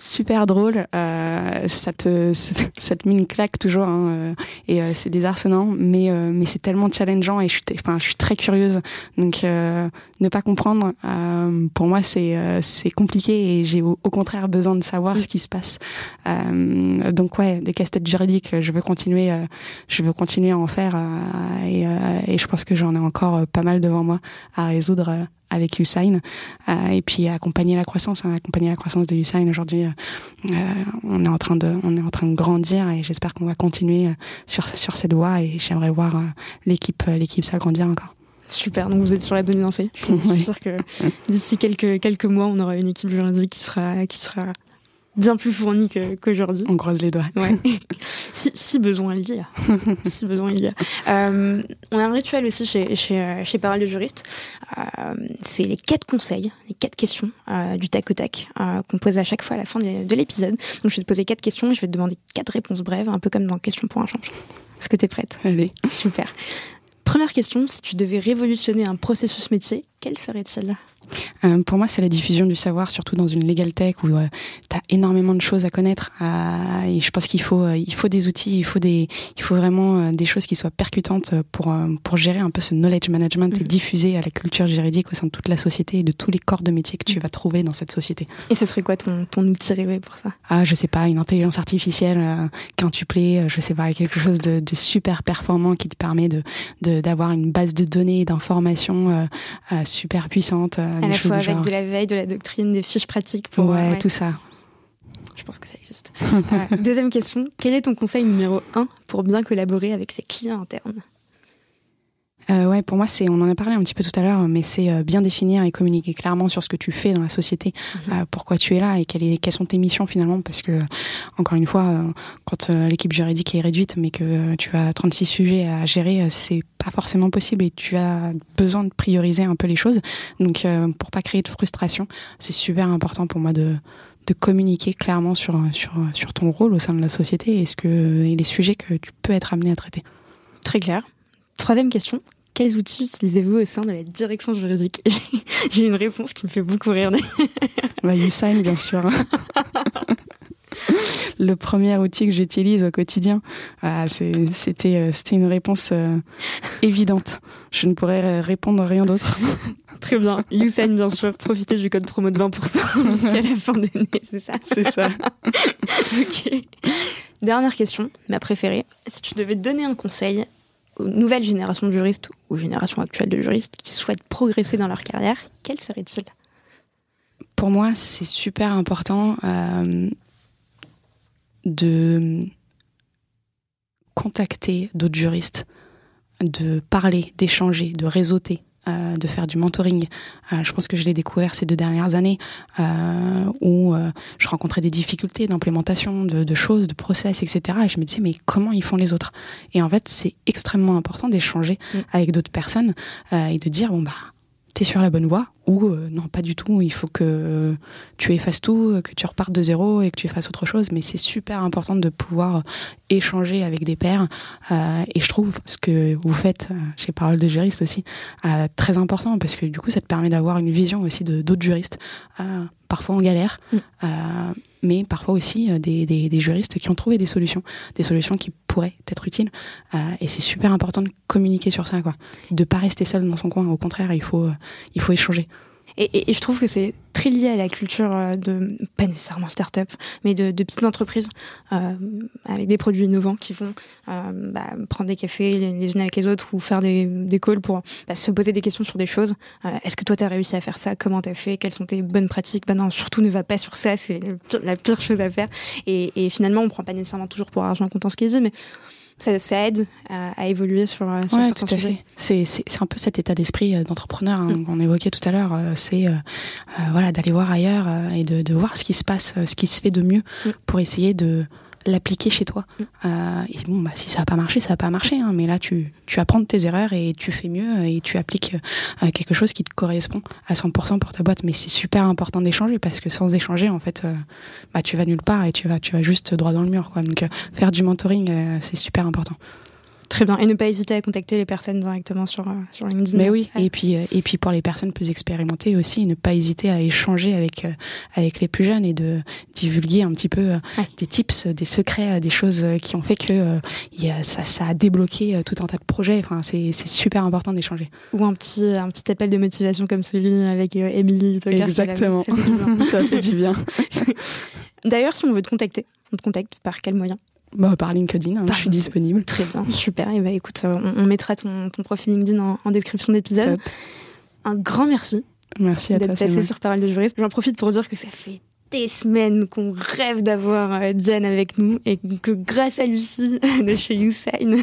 super drôle. Euh, ça te ça te met une claque toujours hein, euh, et euh, c'est désarçonnant, mais euh, mais c'est tellement challengeant et je suis enfin je suis très curieuse. Donc ne pas comprendre pour moi c'est c'est compliqué et j'ai au, contraire besoin de savoir ce qui se passe. donc ouais, des casse-têtes juridiques, je veux continuer je veux continuer à en faire et, et je pense que j'en ai encore pas mal devant moi à résoudre avec Usain euh, et puis accompagner la croissance, hein, accompagner la croissance de Usain. Aujourd'hui, euh, euh, on est en train de, on est en train de grandir et j'espère qu'on va continuer sur sur cette voie et j'aimerais voir l'équipe l'équipe s'agrandir encore. Super, donc vous êtes sur la bonne lancée. Je suis sûre que d'ici quelques quelques mois, on aura une équipe juridique qui sera qui sera bien plus fourni qu'aujourd'hui. On croise les doigts. Ouais. si, si, besoin il y a. si besoin il y a. Euh, on a un rituel aussi chez, chez, euh, chez Parole de Juriste. Euh, c'est les quatre conseils, les quatre questions euh, du tac au tac qu'on pose à chaque fois à la fin de, l'épisode. Donc je vais te poser quatre questions et je vais te demander quatre réponses brèves, un peu comme dans Question pour un champion. Est-ce que tu es prête? Allez. Super. Première question, si tu devais révolutionner un processus métier, quel serait-il? Euh, pour moi, c'est la diffusion du savoir, surtout dans une legal tech où euh, tu as énormément de choses à connaître. Et je pense qu'il faut, euh, il faut des outils, il faut, des, il faut vraiment euh, des choses qui soient percutantes pour, pour gérer un peu ce knowledge management et mhm. diffuser à la culture juridique au sein de toute la société et de tous les corps de métier que tu mhm. vas trouver dans cette société. Et ce serait quoi ton, ton outil rêvé pour ça? Ah, je sais pas, une intelligence artificielle quintuplée, je sais pas, quelque chose de, de super performant qui te permet de d'avoir une base de données, d'informations super puissante à la fois avec de la veille, de la doctrine, des fiches pratiques pour. Ouais, tout ça. Je pense que ça existe. Euh, deuxième question. Quel est ton conseil numéro un pour bien collaborer avec ses clients internes? Euh, ouais, pour moi, c'est, on en a parlé un petit peu tout à l'heure, mais c'est euh, bien définir et communiquer clairement sur ce que tu fais dans la société, mhm. euh, pourquoi tu es là et quelles, quelles, sont tes missions finalement, parce que encore une fois, euh, quand l'équipe juridique est réduite, mais que tu as 36 sujets à gérer, c'est pas forcément possible et tu as besoin de prioriser un peu les choses. Donc, pour pas créer de frustration, c'est super important pour moi de de communiquer clairement sur, sur, sur ton rôle au sein de la société et, ce que, et les sujets que tu peux être amené à traiter. Très clair. Troisième question. Quels outils utilisez-vous au sein de la direction juridique J'ai une réponse qui me fait beaucoup rire. bah, bien sûr. le premier outil que j'utilise au quotidien. Ah, c'était euh, c'était une réponse euh, évidente. Je ne pourrais répondre à rien d'autre. Très bien. YouSign, bien sûr. Profitez du code promo de 20% jusqu'à la fin de l'année, c'est ça? C'est ça. ok. Dernière question, ma préférée. Si tu devais donner un conseil nouvelles générations de juristes, aux générations actuelles de juristes qui souhaitent progresser dans leur carrière, quel serait-il? Pour moi, c'est super important euh, de contacter d'autres juristes, de parler, d'échanger, de réseauter euh, de faire du mentoring. Euh, je pense que je l'ai découvert ces deux dernières années euh, où je rencontrais des difficultés d'implémentation de, choses, de process, etc. Et je me disais mais comment ils font les autres? Et en fait c'est extrêmement important d'échanger mm. avec d'autres personnes et de dire bon bah t'es sur la bonne voie ou euh, non pas du tout. Il faut que tu effaces tout que tu repartes de zéro et que tu fasses autre chose. Mais c'est super important de pouvoir échanger avec des pairs. Euh, et je trouve ce que vous faites euh, chez Parole de juriste aussi très important parce que du coup ça te permet d'avoir une vision aussi de d'autres juristes parfois en galère mm. mais parfois aussi des, des, des, juristes qui ont trouvé des solutions. Des solutions qui pourrait être utile. et c'est super important de communiquer sur ça, quoi. De pas rester seul dans son coin. Au contraire, il faut, il faut échanger. Et, je trouve que c'est très lié à la culture euh, de, pas nécessairement start-up, mais de, petites entreprises euh, avec des produits innovants qui vont euh, bah, prendre des cafés les, unes avec les autres ou faire des, des calls pour bah, se poser des questions sur des choses. Est-ce que toi, tu as réussi à faire ça? Comment tu as fait? Quelles sont tes bonnes pratiques? Bah non, surtout ne va pas sur ça, c'est la pire chose à faire. Et, et finalement, on prend pas nécessairement toujours pour argent comptant ce qu'ils disent, mais ça, aide à, évoluer sur, euh, sur certains sujets. C'est, un peu cet état d'esprit euh, d'entrepreneur hein, mm. qu'on évoquait tout à l'heure. Euh, c'est voilà d'aller voir ailleurs et de, de, voir ce qui se passe, ce qui se fait de mieux mm. pour essayer de l'appliquer chez toi. Mm. Euh, et bon, bah, si ça n'a pas marché, ça n'a pas marché. Hein, mais là, tu, tu apprends de tes erreurs et tu fais mieux et tu appliques euh, quelque chose qui te correspond à 100% pour ta boîte. Mais c'est super important d'échanger parce que sans échanger, en fait, euh, bah, tu vas nulle part et tu vas, tu vas juste droit dans le mur. Quoi. Donc, faire du mentoring, c'est super important. Très bien. Et ne pas hésiter à contacter les personnes directement sur, euh, sur LinkedIn. Mais oui. Et puis, euh, et puis pour les personnes plus expérimentées aussi, ne pas hésiter à échanger avec, euh, avec les plus jeunes et de divulguer un petit peu des tips, des secrets, des choses qui ont fait que y a, ça, ça a débloqué tout un tas de projets. Enfin, c'est super important d'échanger. Ou un petit, un petit appel de motivation comme celui avec Émilie Exactement. Ça fait du bien. D'ailleurs, si on veut te contacter, on te contacte par quel moyen? Bah, par LinkedIn, hein, je suis disponible. Très bien, super. Et bah, écoute, euh, on, mettra ton, ton, profil LinkedIn en, description d'épisode. Un grand merci. Merci à toi. D'être passé sur Parole de juriste. J'en profite pour dire que ça fait des semaines qu'on rêve d'avoir euh, Jen avec nous et que grâce à Lucie de chez YouSign,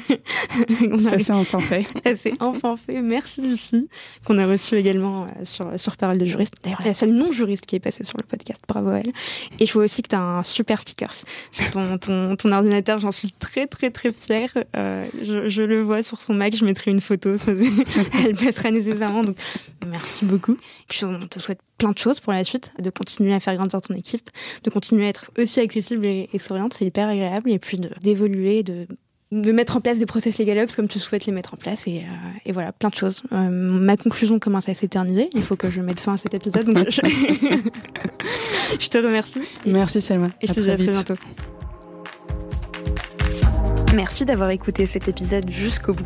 ça s'est enfin fait. Ça s'est enfin fait. Merci Lucie, qu'on a reçu également euh, sur, sur Parole de juriste. D'ailleurs, la seule non-juriste qui est passée sur le podcast. Bravo à elle. Et je vois aussi que tu as un super stickers sur ton, ton, ton ordinateur. J'en suis très, très, très fière. Euh, je, je, le vois sur son Mac. Je mettrai une photo. elle passera nécessairement. Donc, merci beaucoup. Puis, on te souhaite plein de choses pour la suite, de continuer à faire grandir ton équipe, de continuer à être aussi accessible et, souriante, c'est hyper agréable, et puis d'évoluer, de, de, mettre en place des process legal ups comme tu souhaites les mettre en place, et, euh, et voilà, plein de choses. Euh, ma conclusion commence à s'éterniser, il faut que je mette fin à cet épisode, donc je, je te remercie. Merci Selma. Et je te dis à très bientôt. Merci d'avoir écouté cet épisode jusqu'au bout.